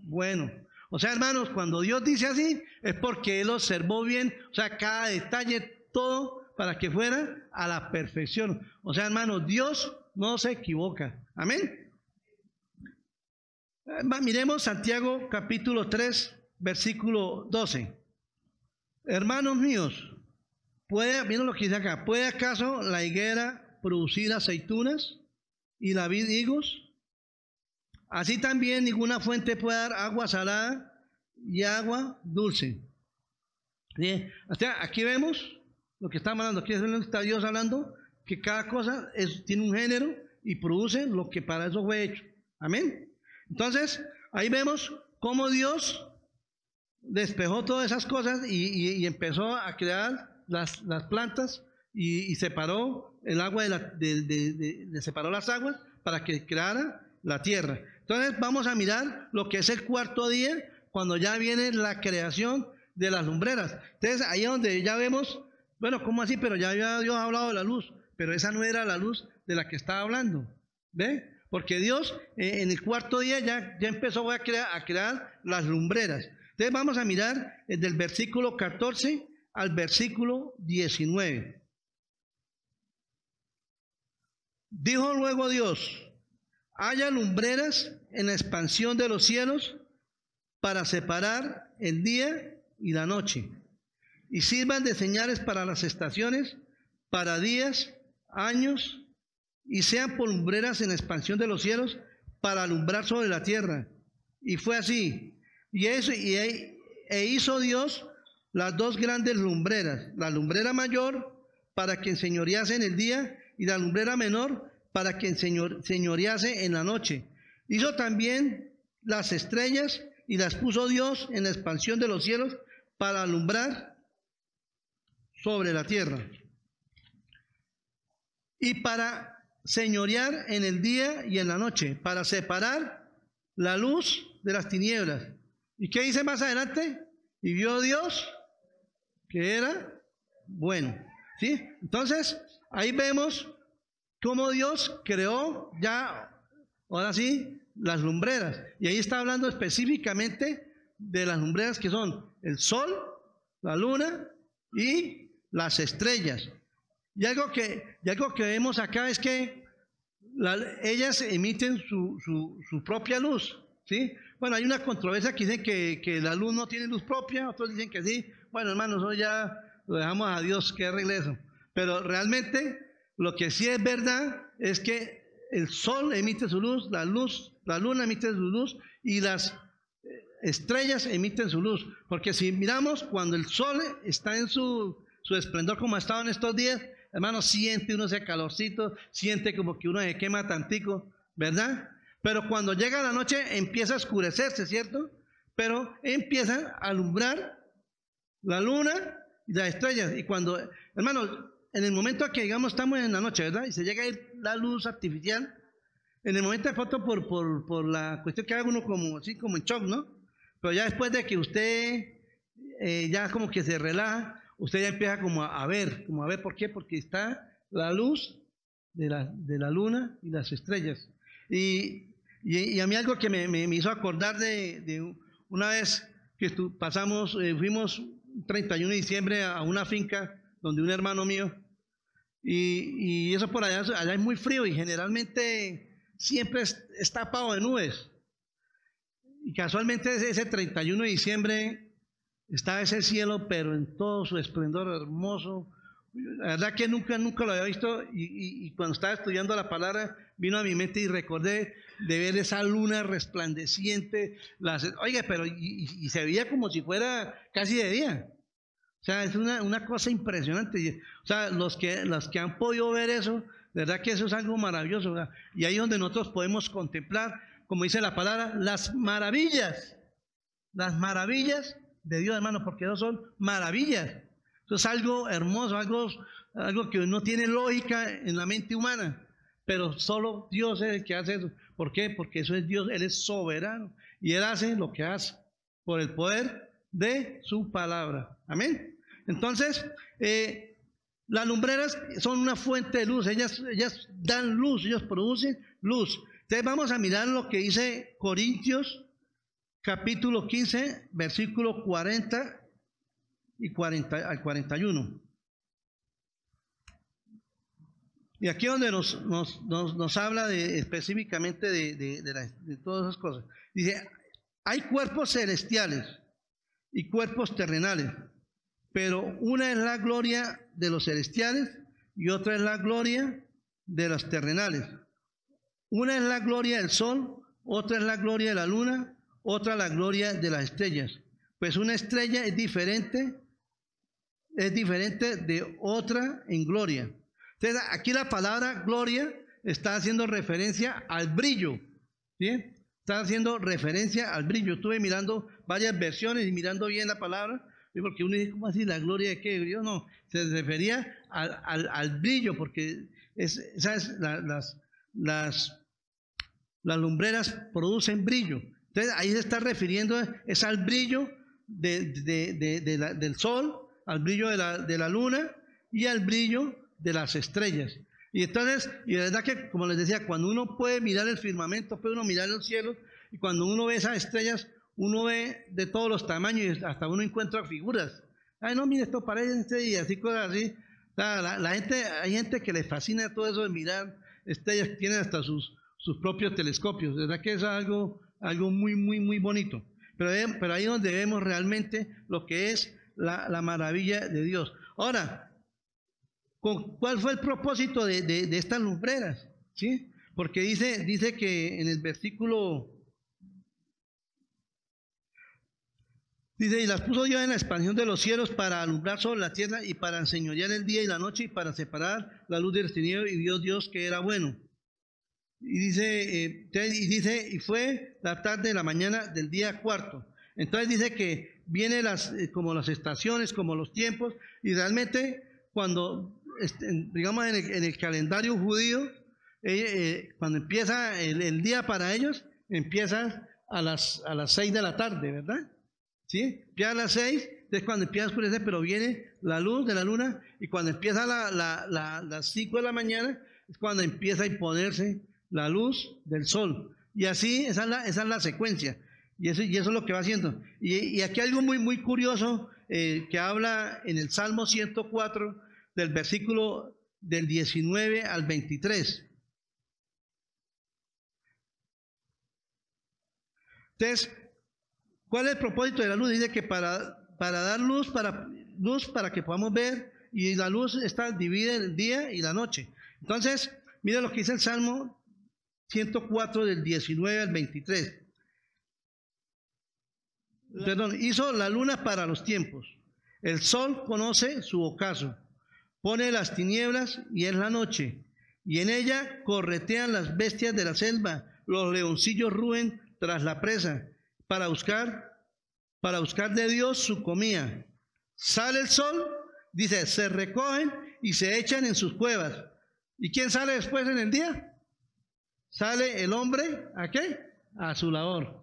bueno. O sea, hermanos, cuando Dios dice así, es porque Él observó bien, o sea, cada detalle, todo, para que fuera a la perfección. O sea, hermanos, Dios no se equivoca. Amén. Eh, miremos Santiago capítulo 3, versículo 12. Hermanos míos, ¿Puede, miren lo que dice acá, ¿puede acaso la higuera producir aceitunas y la vid higos? Así también ninguna fuente puede dar agua salada y agua dulce. O sea, aquí vemos lo que está hablando, aquí está Dios hablando, que cada cosa tiene un género y produce lo que para eso fue hecho. Amén. Entonces, ahí vemos cómo Dios despejó todas esas cosas y, empezó a crear las, plantas y, separó el agua de, separó las aguas para que creara la tierra. Entonces vamos a mirar lo que es el cuarto día cuando ya viene la creación de las lumbreras. Entonces ahí donde ya vemos, bueno, ¿cómo así? Pero ya Dios ha hablado de la luz, pero esa no era la luz de la que estaba hablando. ¿Ve? Porque Dios eh, en el cuarto día ya, ya empezó a crear, las lumbreras. Entonces vamos a mirar desde el versículo 14 al versículo 19. Dijo luego Dios, haya lumbreras en la expansión de los cielos para separar el día y la noche, y sirvan de señales para las estaciones, para días, años, y sean por lumbreras en la expansión de los cielos para alumbrar sobre la tierra. Y fue así. Y, eso, y e hizo Dios las dos grandes lumbreras, la lumbrera mayor para que enseñorease en el día y la lumbrera menor para que enseñorease en la noche. Hizo también las estrellas y las puso Dios en la expansión de los cielos para alumbrar sobre la tierra y para señorear en el día y en la noche, para separar la luz de las tinieblas. ¿Y qué dice más adelante? Y vio Dios que era bueno. ¿Sí? Entonces, ahí vemos cómo Dios creó ya, ahora sí, las lumbreras. Y ahí está hablando específicamente de las lumbreras que son el sol, la luna y las estrellas. Y algo que, algo que vemos acá es que ellas emiten su, su, propia luz. ¿sí? Bueno, hay una controversia que dicen que, que, la luz no tiene luz propia, otros dicen que sí. Bueno, hermanos, eso ya lo dejamos a Dios que arregle eso. Pero realmente lo que sí es verdad es que el sol emite su luz, la luz, la luna emite su luz y las eh, estrellas emiten su luz. Porque si miramos cuando el sol está en su, su esplendor como ha estado en estos días, hermano, siente uno ese calorcito, siente como que uno se quema tantico, ¿verdad? Pero cuando llega la noche empieza a oscurecerse, ¿cierto? Pero empieza a alumbrar la luna y las estrellas. Y cuando, hermano, en el momento que digamos estamos en la noche, ¿verdad? Y se llega a ir la luz artificial, en el momento de foto por, por, por la cuestión que haga uno como así, como en shock, ¿no? Pero ya después de que usted eh, ya como que se relaja, usted ya empieza como a, ver, como a ver por qué, porque está la luz de la, de la luna y las estrellas. Y, y, a mí algo que me, me, hizo acordar de, de, una vez que pasamos, eh, fuimos 31 de diciembre a una finca donde un hermano mío, y, eso por allá, allá es muy frío y generalmente siempre es, tapado de nubes. Y casualmente ese 31 de diciembre estaba ese cielo, pero en todo su esplendor hermoso. La verdad que nunca, nunca lo había visto y, cuando estaba estudiando la palabra vino a mi mente y recordé de ver esa luna resplandeciente. Las, oiga, pero y, se veía como si fuera casi de día. O sea, es una, una cosa impresionante. O sea, los que, los que han podido ver eso, de verdad que eso es algo maravilloso. Y ahí es donde nosotros podemos contemplar, como dice la palabra, las maravillas. Las maravillas de Dios, hermano, porque eso son maravillas. Eso es algo hermoso, algo, algo que no tiene lógica en la mente humana. Pero solo Dios es el que hace eso. ¿Por qué? Porque eso es Dios, Él es soberano. Y Él hace lo que hace por el poder de su palabra. Amén. Entonces, eh, las lumbreras son una fuente de luz. Ellas, ellas dan luz, ellos producen luz. Entonces vamos a mirar lo que dice Corintios capítulo 15, versículo 40 y 40 al 41. Y aquí donde nos, nos, nos, habla de, específicamente de, de, de, todas esas cosas. Dice, hay cuerpos celestiales y cuerpos terrenales, pero una es la gloria de los celestiales y otra es la gloria de los terrenales. Una es la gloria del sol, otra es la gloria de la luna, otra la gloria de las estrellas. Pues una estrella es diferente, es diferente de otra en gloria. Entonces, aquí la palabra gloria está haciendo referencia al brillo. ¿Bien? Está haciendo referencia al brillo. Estuve mirando varias versiones y mirando bien la palabra, porque uno dice, ¿cómo así la gloria de qué? Yo no, se refería al, al, brillo, porque es, ¿sabes? las, las, lumbreras producen brillo. Entonces ahí se está refiriendo, es al brillo de, del sol, al brillo de la, de la luna y al brillo de las estrellas. Y entonces, y la verdad que, como les decía, cuando uno puede mirar el firmamento, puede uno mirar el cielo, y cuando uno ve esas estrellas, uno ve de todos los tamaños hasta uno encuentra figuras. Ay, no, mire, esto parece y así cosas así. La, gente, hay gente que le fascina todo eso de mirar estrellas, tienen hasta sus, sus propios telescopios. verdad que es algo, algo muy, muy, muy bonito. Pero, pero ahí es donde vemos realmente lo que es la, la maravilla de Dios. Ahora, ¿Cuál fue el propósito de, estas lumbreras? ¿Sí? Porque dice, dice que en el versículo Dice, y las puso Dios en la expansión de los cielos para alumbrar sobre la tierra y para enseñorear el día y la noche y para separar la luz del tinieblas y vio Dios que era bueno. Y dice, eh, y dice, y fue la tarde de la mañana del día cuarto. Entonces dice que viene las, eh, como las estaciones, como los tiempos, y realmente cuando este, digamos, en el, calendario judío, eh, eh, cuando empieza el, día para ellos, empieza a las, a las 6 de la tarde, ¿verdad? ¿Sí? Empieza a las 6, es cuando empieza a oscurecer, pero viene la luz de la luna, y cuando empieza la, la, las 5 de la mañana, es cuando empieza a imponerse la luz del sol. Y así, esa es la, esa es la secuencia. Y eso, es lo que va haciendo. Y, aquí algo muy, muy curioso eh, que habla en el Salmo 104, del versículo del 19 al 23. Entonces, ¿cuál es el propósito de la luz? Dice que para, para dar luz para, luz para que podamos ver, y la luz está dividida en el día y la noche. Entonces, mira lo que dice el Salmo 104 del 19 al 23. Perdón, hizo la luna para los tiempos. El sol conoce su ocaso pone las tinieblas y es la noche, y en ella corretean las bestias de la selva, los leoncillos ruen tras la presa, para buscar, para buscar de Dios su comida. Sale el sol, dice, se recogen y se echan en sus cuevas. ¿Y quién sale después en el día? Sale el hombre, ¿a qué? A su labor,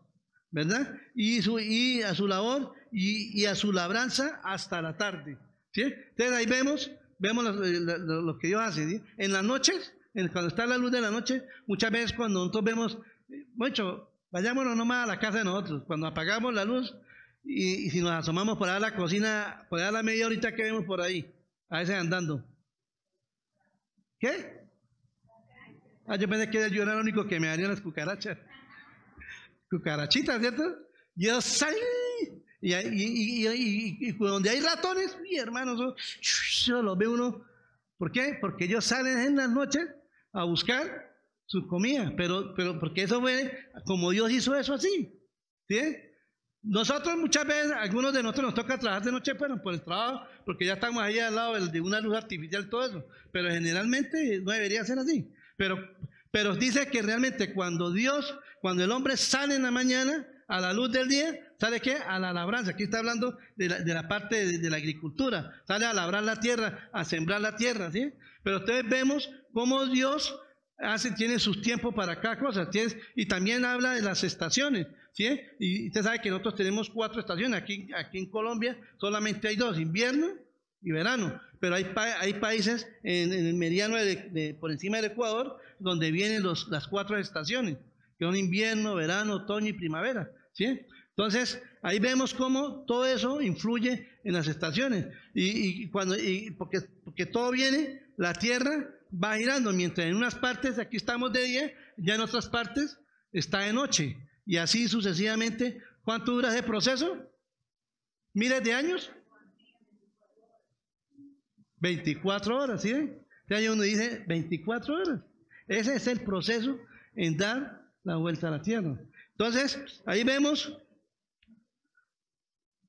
¿verdad? Y, su, y a su labor y, a su labranza hasta la tarde. ¿sí? Entonces ahí vemos vemos eh, lo, que Dios hace. En las noches, cuando está la luz de la noche, muchas veces cuando nosotros vemos, mucho, vayámonos nomás a la casa de nosotros, cuando apagamos la luz y, si nos asomamos por ahí a la cocina, por ahí a la media horita que vemos por ahí, a veces andando. ¿Qué? Ah, yo pensé que yo era el único que me harían las cucarachas. Cucarachitas, ¿cierto? Yo salí y, y, y, donde hay ratones, mi hermano, eso, lo ve uno. ¿Por qué? Porque ellos salen en las noches a buscar su comida, pero, pero porque eso fue como Dios hizo eso así. ¿sí? Nosotros muchas veces, algunos de nosotros nos toca trabajar de noche, por el trabajo, porque ya estamos ahí al lado de una luz artificial, todo eso. Pero generalmente no debería ser así. Pero, pero dice que realmente cuando Dios, cuando el hombre sale en la mañana a la luz del día, ¿Sale qué? A la labranza. Aquí está hablando de la, parte de, la agricultura. Sale a labrar la tierra, a sembrar la tierra, ¿sí? Pero ustedes vemos cómo Dios hace, tiene sus tiempos para cada cosa. Y también habla de las estaciones, ¿sí? Y usted sabe que nosotros tenemos cuatro estaciones. Aquí, aquí en Colombia solamente hay dos, invierno y verano. Pero hay, hay países en, el mediano de, por encima del Ecuador donde vienen los, las cuatro estaciones, que son invierno, verano, otoño y primavera, ¿sí? Entonces, ahí vemos cómo todo eso influye en las estaciones. Y, cuando, y porque, porque todo viene, la Tierra va girando, mientras en unas partes aquí estamos de día, ya en otras partes está de noche. Y así sucesivamente. ¿Cuánto dura ese proceso? ¿Miles de años? 24 horas, ¿sí? Ya uno dice 24 horas. Ese es el proceso en dar la vuelta a la tierra. Entonces, ahí vemos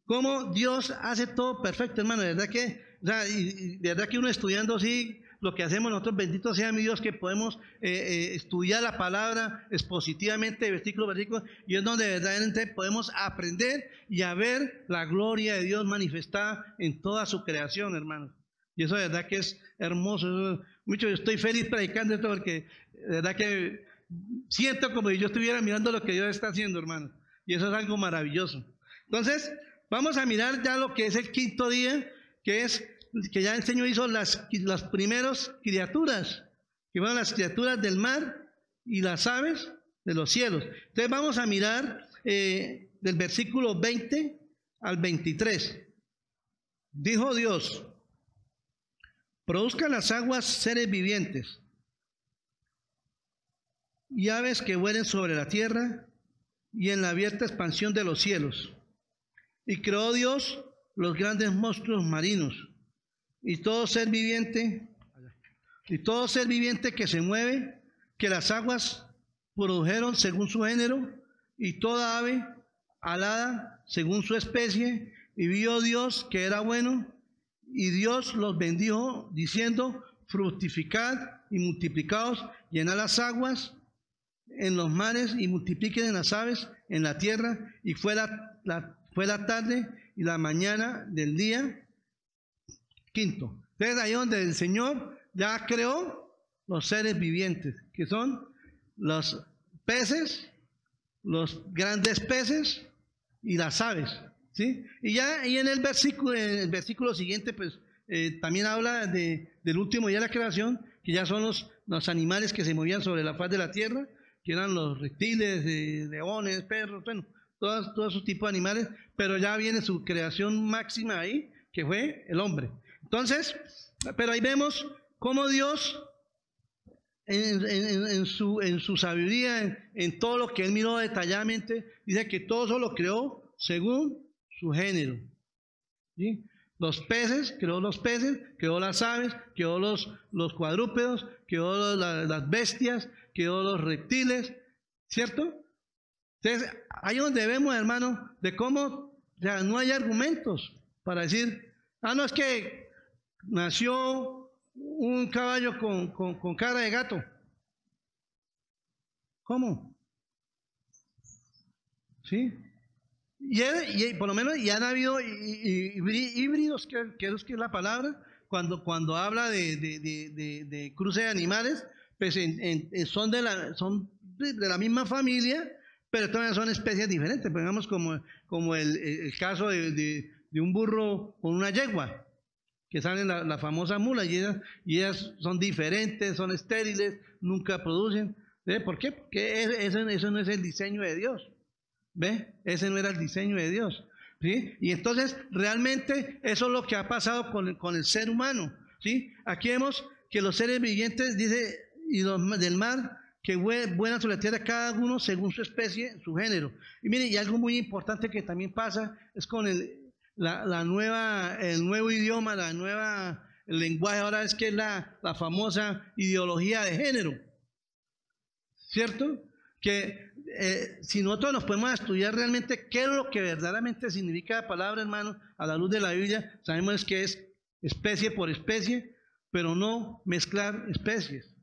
cómo Dios hace todo perfecto, hermano. De verdad que, de verdad que uno estudiando así, lo que hacemos nosotros, bendito sea mi Dios, que podemos eh, eh, estudiar la palabra expositivamente, versículo versículo, y es donde verdaderamente podemos aprender y a ver la gloria de Dios manifestada en toda su creación, hermano. Y eso de verdad que es hermoso. Mucho, yo estoy feliz predicando esto porque de verdad que siento como si yo estuviera mirando lo que Dios está haciendo, hermano. Y eso es algo maravilloso. Entonces, vamos a mirar ya lo que es el quinto día, que es que ya el Señor hizo las, las primeras criaturas, que fueron las criaturas del mar y las aves de los cielos. Entonces vamos a mirar eh, del versículo 20 al 23. Dijo Dios, produzcan las aguas seres vivientes y aves que vuelen sobre la tierra y en la abierta expansión de los cielos. Y creó Dios los grandes monstruos marinos y todo ser viviente, y todo ser viviente que se mueve, que las aguas produjeron según su género, y toda ave alada según su especie, y vio Dios que era bueno, y Dios los bendijo diciendo, fructificad y multiplicaos, llenad las aguas en los mares y multipliquen las aves en la tierra. Y fue la, fue la tarde y la mañana del día quinto. Entonces ahí donde el Señor ya creó los seres vivientes, que son los peces, los grandes peces y las aves. ¿Sí? Y ya y en el versículo, en el versículo siguiente, pues eh, también habla de, del último día de la creación, que ya son los, los animales que se movían sobre la faz de la tierra, que eran los reptiles, leones, perros, bueno, todos, todos esos tipos de animales, pero ya viene su creación máxima ahí, que fue el hombre. Entonces, pero ahí vemos cómo Dios, en, su, en su, sabiduría, en, todo lo que Él miró detalladamente, dice que todo eso lo creó según su género. Los peces, creó los peces, creó las aves, creó los, los cuadrúpedos, creó las bestias, creó los reptiles, ¿cierto? Entonces, ahí donde vemos, hermano, de cómo ya no hay argumentos para decir, ah, no, es que nació un caballo con, con, cara de gato. ¿Cómo? ¿Sí? Y, por lo menos ya han habido híbridos, que, que, es la palabra, cuando, cuando habla de, de, cruce de animales, pues son, de la, son de la misma familia, pero todavía son especies diferentes. Pongamos como, como el, caso de, un burro con una yegua, que salen la, famosa mula, y ellas, y ellas son diferentes, son estériles, nunca producen. ¿Por qué? Porque eso, eso no es el diseño de Dios. ¿Ve? Ese no era el diseño de Dios. ¿sí? Y entonces, realmente, eso es lo que ha pasado con el, con el ser humano. ¿sí? Aquí vemos que los seres vivientes, dice, y los del mar, que vuelan sobre la tierra cada uno según su especie, su género. Y mire, y algo muy importante que también pasa es con el, la, nueva, el nuevo idioma, la nueva el lenguaje ahora es que es la, la famosa ideología de género. ¿Cierto? Que eh, si nosotros nos podemos estudiar realmente qué es lo que verdaderamente significa la palabra, hermano, a la luz de la Biblia, sabemos que es especie por especie, pero no mezclar especies.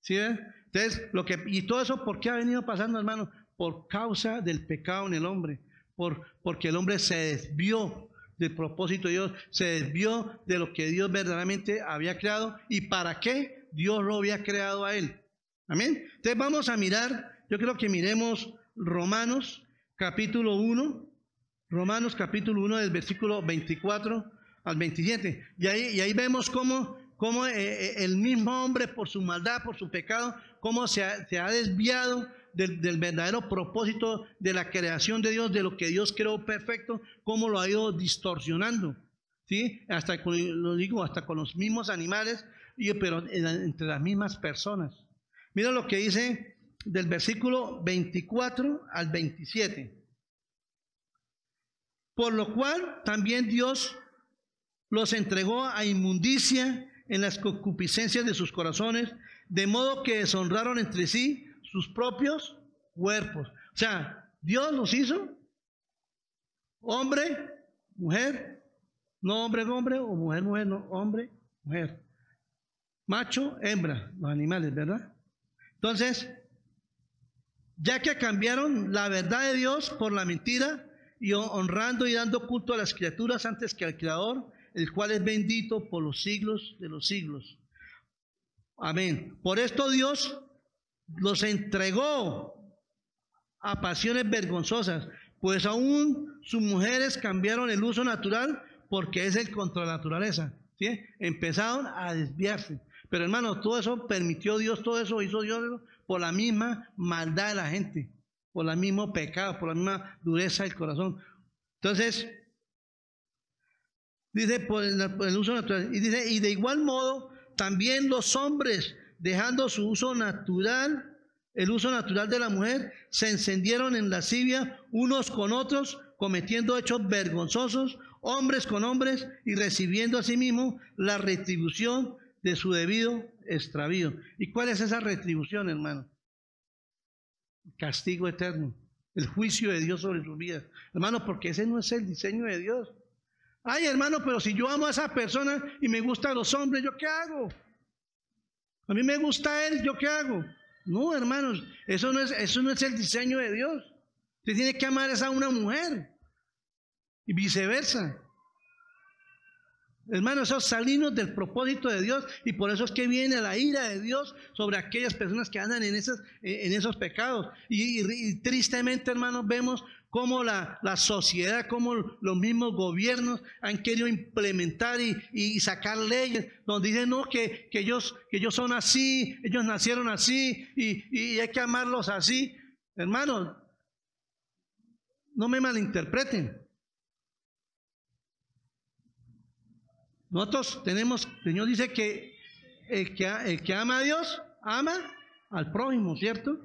¿Sí Entonces, lo que, y todo eso, ¿por qué ha venido pasando, hermano? Por causa del pecado en el hombre por, porque el hombre se desvió del propósito de Dios, se desvió de lo que Dios verdaderamente había creado y para qué Dios lo había creado a él. Amén. Entonces vamos a mirar, yo creo que miremos Romanos capítulo 1, Romanos capítulo 1 del versículo 24 al 27. Y ahí, y ahí vemos cómo, cómo eh, eh, el mismo hombre por su maldad, por su pecado, cómo se se ha desviado del, verdadero propósito de la creación de Dios, de lo que Dios creó perfecto, cómo lo ha ido distorsionando. ¿sí? Hasta con, lo digo, hasta con los mismos animales, pero entre las mismas personas. Mira lo que dice del versículo 24 al 27. Por lo cual también Dios los entregó a inmundicia en las concupiscencias de sus corazones, de modo que deshonraron entre sí sus propios cuerpos. O sea, Dios los hizo hombre, mujer, no hombre, hombre, o mujer, mujer, no hombre, mujer. Macho, hembra, los animales, ¿verdad? Entonces, ya que cambiaron la verdad de Dios por la mentira y honrando y dando culto a las criaturas antes que al Creador, el cual es bendito por los siglos de los siglos. Amén. Por esto Dios los entregó a pasiones vergonzosas, pues aún sus mujeres cambiaron el uso natural porque es el contra la naturaleza. ¿sí? Empezaron a desviarse. Pero hermano, todo eso permitió Dios, todo eso hizo Dios por la misma maldad de la gente, por el mismo pecado, por la misma dureza del corazón. Entonces, dice por el, uso natural, y dice, y de igual modo, también los hombres, dejando su uso natural, el uso natural de la mujer, se encendieron en lascivia unos con otros, cometiendo hechos vergonzosos, hombres con hombres, y recibiendo asimismo la retribución de su debido extravío. ¿Y cuál es esa retribución, hermano? Castigo eterno, el juicio de Dios sobre su vida. Hermano, porque ese no es el diseño de Dios. Ay, hermano, pero si yo amo a esa persona y me gustan los hombres, ¿yo qué hago? A mí me gusta él, ¿yo qué hago? No, hermanos, eso no es, eso no es el diseño de Dios. Usted tiene que amar a una mujer y viceversa. Hermanos, esos salinos del propósito de Dios y por eso es que viene la ira de Dios sobre aquellas personas que andan en, esas, en esos pecados. Y, tristemente, hermanos, vemos cómo la, sociedad, cómo los mismos gobiernos han querido implementar y, sacar leyes donde dicen no, que, que, ellos, que ellos son así, ellos nacieron así y, y hay que amarlos así. Hermanos, no me malinterpreten. Nosotros tenemos, el Señor dice que el que, ama a Dios, ama al prójimo, ¿cierto?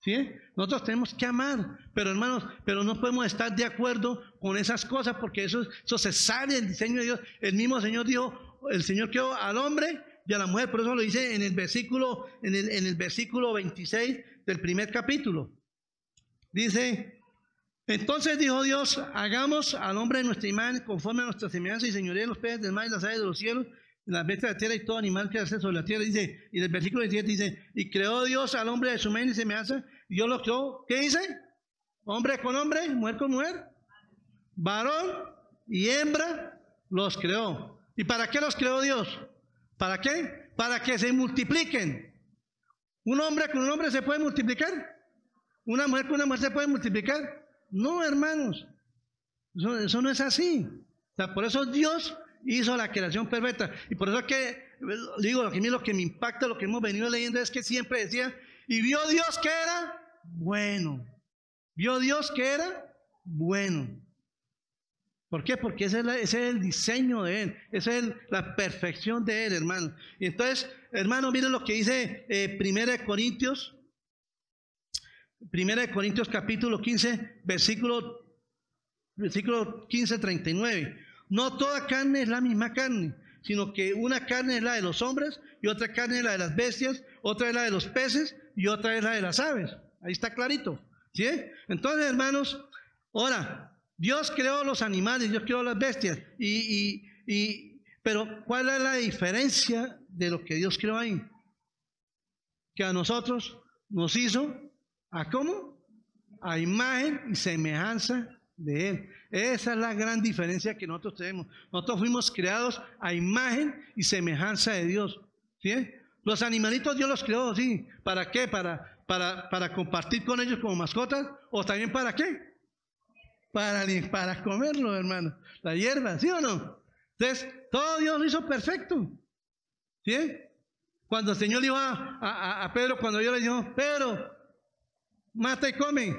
¿Sí? Nosotros tenemos que amar, pero hermanos, pero no podemos estar de acuerdo con esas cosas porque eso, eso se sale del diseño de Dios. El mismo Señor dijo, el Señor creó al hombre y a la mujer, por eso lo dice en el versículo, en el, en el versículo 26 del primer capítulo. Dice, entonces dijo Dios, hagamos al hombre de nuestra imagen conforme a nuestra semejanza y señoría de los peces del mar y las aves de los cielos, las bestias de la tierra y todo animal que hace sobre la tierra. Dice, y el versículo 17 dice, y creó Dios al hombre de su imagen y semejanza, y Dios lo creó, ¿qué dice? Hombre con hombre, mujer con mujer, varón y hembra los creó. ¿Y para qué los creó Dios? ¿Para qué? Para que se multipliquen. ¿Un hombre con un hombre se puede multiplicar? ¿Una mujer con una mujer se puede multiplicar? No, hermanos, eso, no es así. por eso Dios hizo la creación perfecta. Y por eso es que, digo, lo que, lo que me impacta, lo que hemos venido leyendo es que siempre decía, y vio Dios que era bueno. Vio Dios que era bueno. ¿Por qué? Porque ese es, el diseño de Él, esa es la perfección de Él, hermano. Y entonces, hermano, miren lo que dice eh, Primera de Corintios Primera de Corintios capítulo 15, versículo, versículo 15, 39. No toda carne es la misma carne, sino que una carne es la de los hombres y otra carne es la de las bestias, otra es la de los peces y otra es la de las aves. Ahí está clarito. ¿Sí? Entonces, hermanos, ahora, Dios creó los animales, Dios creó las bestias. Y, y, pero, ¿cuál es la diferencia de lo que Dios creó ahí? Que a nosotros nos hizo ¿A cómo? A imagen y semejanza de Él. Esa es la gran diferencia que nosotros tenemos. Nosotros fuimos creados a imagen y semejanza de Dios. ¿Sí? Los animalitos Dios los creó, sí. ¿Para qué? Para, para, para compartir con ellos como mascotas. ¿O también para qué? Para, para comerlo, hermano. La hierba, ¿sí o no? Entonces, todo Dios lo hizo perfecto. ¿Sí? Cuando el Señor le dijo a, a Pedro, cuando yo le dijo, Pedro, mata y come.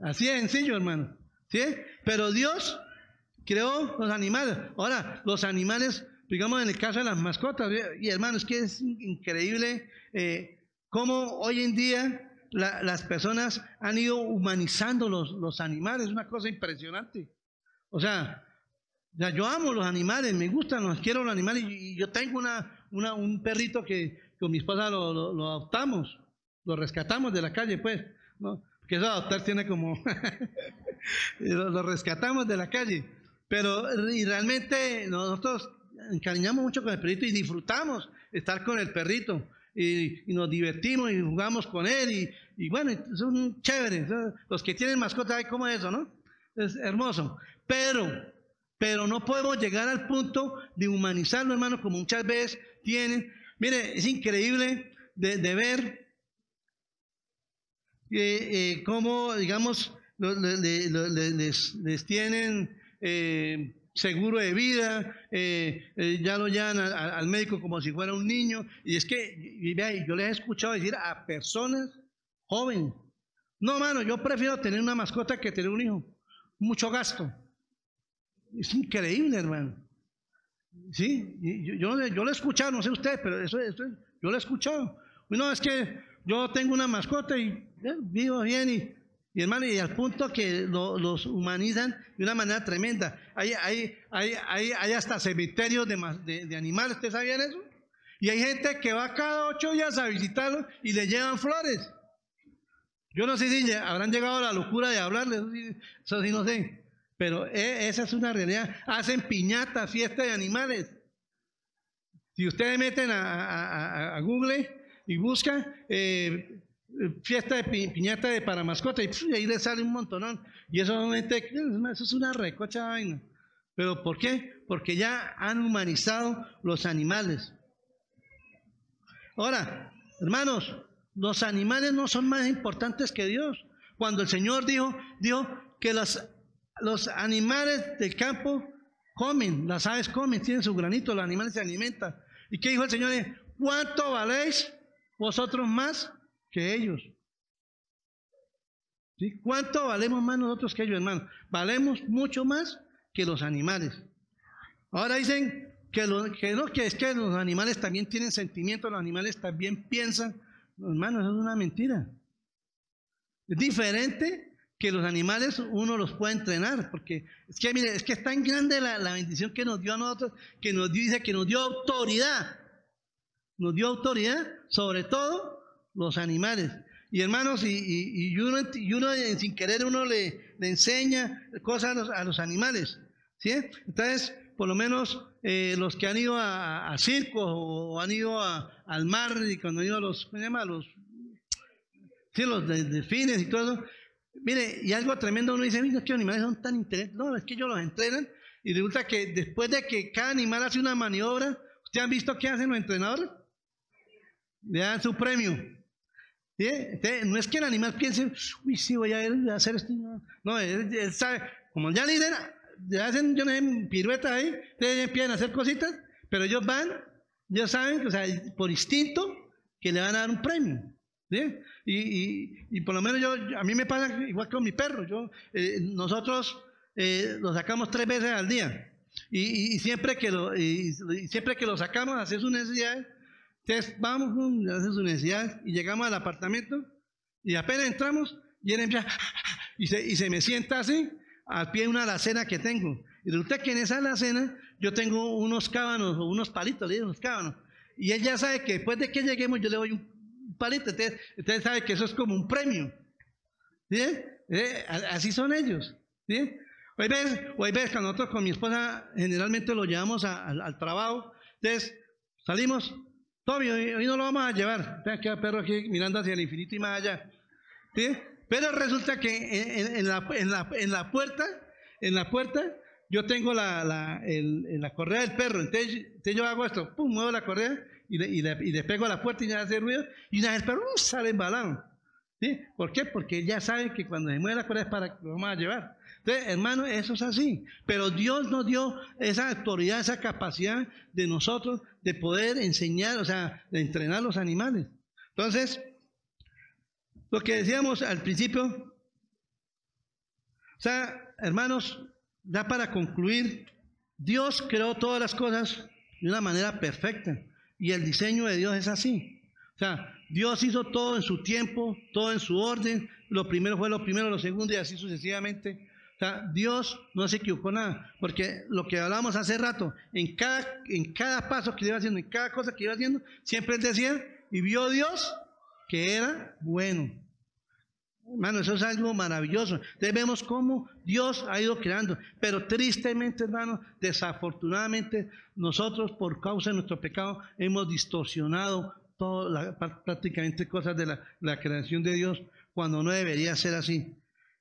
Así es sencillo, hermano. ¿Sí? Pero Dios creó los animales. Ahora, los animales, digamos en el caso de las mascotas, y hermano, es que es increíble eh, cómo hoy en día las personas han ido humanizando los, los animales, es una cosa impresionante. O sea, Ya, yo amo los animales, me gustan, los quiero los animales. Y, yo tengo una, una, un perrito que con mi esposa lo, adoptamos, lo rescatamos de la calle, pues, ¿no? Que eso adoptar tiene como. lo, rescatamos de la calle. Pero y realmente nosotros encariñamos mucho con el perrito y disfrutamos estar con el perrito. Y, nos divertimos y jugamos con él. Y, y bueno, son chéveres. Los que tienen mascotas, hay como eso, ¿no? Es hermoso. Pero pero no podemos llegar al punto de humanizarlo, hermano, como muchas veces tienen. Mire, es increíble de, ver eh, cómo, digamos, les, tienen eh, seguro de vida, eh, ya lo llevan al médico como si fuera un niño. Y es que, yo les he escuchado decir a personas jóvenes, no, hermano, yo prefiero tener una mascota que tener un hijo. Mucho gasto. Es increíble, hermano. Sí, yo, yo, yo, lo he escuchado, no sé usted, pero eso, eso yo lo he escuchado. No, es que yo tengo una mascota y vivo bien y, y, hermano, y al punto que los humanizan de una manera tremenda. Hay, hay, hay, hay, hasta cementerios de, de, animales, ¿ustedes sabían eso? Y hay gente que va cada ocho días a visitarlo y le llevan flores. Yo no sé si habrán llegado a la locura de hablarles, eso sí no sé. Pero e, esa es una realidad. Hacen piñatas, fiesta de animales. Si ustedes meten a, Google y buscan eh, fiesta de piñata de para mascota, y, ahí les sale un montón. Y eso, eso es una recocha vaina. ¿Pero por qué? Porque ya han humanizado los animales. Ahora, hermanos, los animales no son más importantes que Dios. Cuando el Señor dijo, dijo que los los animales del campo comen, las aves comen, tienen su granito, los animales se alimentan. ¿Y qué dijo el Señor? ¿Cuánto valéis vosotros más que ellos? ¿Sí? ¿Cuánto valemos más nosotros que ellos, hermano? Valemos mucho más que los animales. Ahora dicen que, lo, que no, que es que los animales también tienen sentimientos, los animales también piensan. Hermano, eso es una mentira. Es diferente que los animales uno los puede entrenar, porque es que, mire, es que es tan grande la, bendición que nos dio a nosotros, que nos dice que nos dio autoridad, nos dio autoridad sobre todo los animales. Y hermanos, y, y, uno, y uno, sin querer uno le, le enseña cosas a los, animales, ¿sí? Entonces, por lo menos eh, los que han ido a, a circos o han ido al mar y cuando han ido a los, ¿cómo se llama? los, sí, los delfines y todo eso, Mire, y algo tremendo, uno dice, mira, que animales son tan interesantes. No, es que ellos los entrenan y resulta que después de que cada animal hace una maniobra, ¿ustedes han visto qué hacen los entrenadores? Le dan su premio. no es que el animal piense, uy, sí, voy a hacer esto. No, él, sabe, como ya lidera, ya hacen yo no sé, piruetas ahí, ustedes empiezan a hacer cositas, pero ellos van, ellos saben, o sea, por instinto, que le van a dar un premio. Y, y, por lo menos yo, a mí me pasa igual con mi perro. Yo, eh, nosotros eh, lo sacamos tres veces al día. Y, siempre, que lo, siempre que lo sacamos, hace sus necesidades, entonces vamos, hace sus necesidades y llegamos al apartamento y apenas entramos y él empieza y se, y se me sienta así al pie de una alacena que tengo. Y resulta que en esa alacena yo tengo unos cábanos o unos palitos, le digo unos cábanos. Y él ya sabe que después de que lleguemos yo le doy un palito. Ustedes, saben que eso es como un premio. ¿Eh? Así son ellos. Hoy ves, hoy ves que nosotros con mi esposa generalmente lo llevamos al, trabajo. Entonces, salimos, Toby, hoy, no lo vamos a llevar. Vean que perro aquí mirando hacia el infinito y más allá. Pero resulta que en, la, en, la, puerta, en la puerta, yo tengo la, la, correa del perro. Entonces, yo hago esto, pum, muevo la correa y le, y, le, pego a la puerta y ya hace ruido, y una vez, pero uh, sale embalado. ¿Sí? ¿Por qué? Porque ya sabe que cuando se mueve la cuerda es para que lo vamos a llevar. Entonces, hermano, eso es así. Pero Dios nos dio esa autoridad, esa capacidad de nosotros de poder enseñar, o sea, de entrenar los animales. Entonces, lo que decíamos al principio, o sea, hermanos, ya para concluir, Dios creó todas las cosas de una manera perfecta. Y el diseño de Dios es así. O sea, Dios hizo todo en su tiempo, todo en su orden. Lo primero fue lo primero, lo segundo y así sucesivamente. Dios no se equivocó nada, porque lo que hablamos hace rato, en cada, en cada paso que iba haciendo, en cada cosa que iba haciendo, siempre él decía, y vio Dios que era bueno. Hermano, eso es algo maravilloso. Entonces vemos cómo Dios ha ido creando. Pero tristemente, hermano, desafortunadamente, nosotros por causa de nuestro pecado hemos distorsionado todo prácticamente cosas de la, la creación de Dios cuando no debería ser así.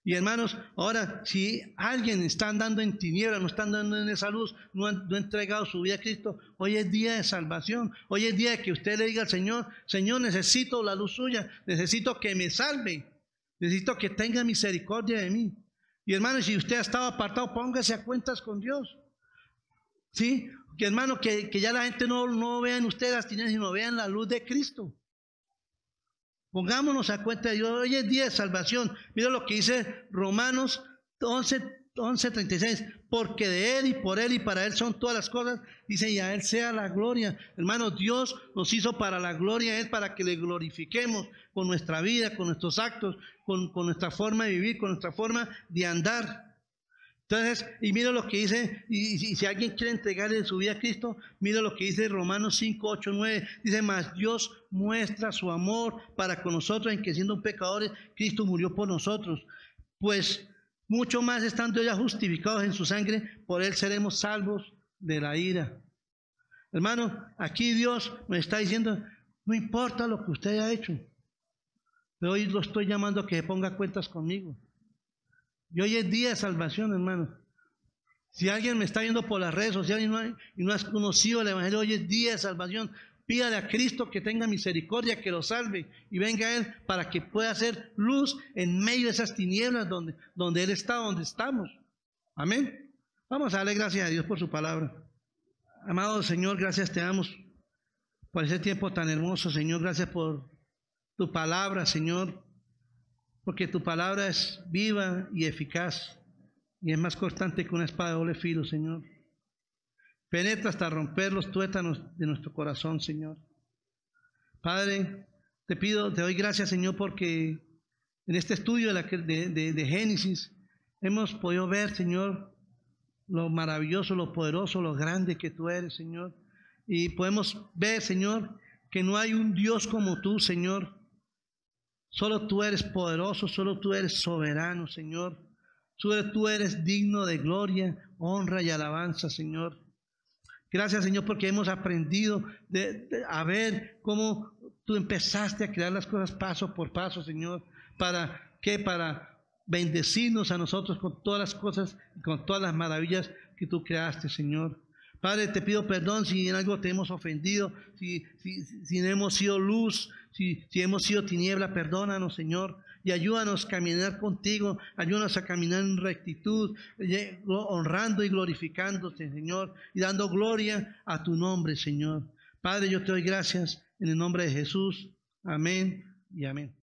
Y hermanos, ahora si alguien está andando en tinieblas, no está andando en esa luz, no ha, entregado su vida a Cristo, hoy es día de salvación. Hoy es día de que usted le diga al Señor, Señor, necesito la luz suya, necesito que me salve, necesito que tenga misericordia de mí. Y hermanos, si usted ha estado apartado, póngase a cuentas con Dios. ¿Sí? Que hermano, que, ya la gente no, no vea en usted las tinieblas, sino vean la luz de Cristo. Pongámonos a cuenta de Dios. Hoy es día de salvación. Mira lo que dice Romanos 11, 11, 36. Porque de Él y por Él y para Él son todas las cosas. Dice, y a Él sea la gloria. Hermanos, Dios nos hizo para la gloria es para que le glorifiquemos con nuestra vida, con nuestros actos, con, con nuestra forma de vivir, con nuestra forma de andar. Entonces, y mira lo que dice, y, si alguien quiere entregarle su vida a Cristo, mira lo que dice Romanos 5, 8, 9. Dice, más Dios muestra su amor para con nosotros en que siendo pecadores, Cristo murió por nosotros. Pues mucho más estando ya justificados en su sangre, por él seremos salvos de la ira. Hermano, aquí Dios me está diciendo, no importa lo que usted haya hecho, pero hoy lo estoy llamando a que ponga cuentas conmigo. Y hoy es día de salvación, hermano. Si alguien me está viendo por las redes sociales y no, has conocido el Evangelio, hoy es día de salvación. Pídale a Cristo que tenga misericordia, que lo salve y venga Él para que pueda hacer luz en medio de esas tinieblas donde, donde Él está, donde estamos. Amén. Vamos a darle gracias a Dios por su palabra. Amado Señor, gracias te damos por ese tiempo tan hermoso, Señor. Gracias por tu palabra, Señor porque tu palabra es viva y eficaz y es más constante que una espada de doble filo, Señor. Penetra hasta romper los tuétanos de nuestro corazón, Señor. Padre, te pido, te doy gracias, Señor, porque en este estudio de, de Génesis hemos podido ver, Señor, lo maravilloso, lo poderoso, lo grande que tú eres, Señor. Y podemos ver, Señor, que no hay un Dios como tú, Señor, Solo tú eres poderoso, solo tú eres soberano, Señor. Solo tú eres digno de gloria, honra y alabanza, Señor. Gracias, Señor, porque hemos aprendido a ver cómo tú empezaste a crear las cosas paso por paso, Señor. ¿Para qué? Para bendecirnos a nosotros con todas las cosas, con todas las maravillas que tú creaste, Señor. Padre, te pido perdón si en algo te hemos ofendido, si, si, si hemos sido luz, si, hemos sido tiniebla, perdónanos, Señor. Y ayúdanos a caminar contigo, ayúdanos a caminar en rectitud, honrando y glorificándote, Señor, y dando gloria a tu nombre, Señor. Padre, yo te doy gracias en el nombre de Jesús. Amén y amén.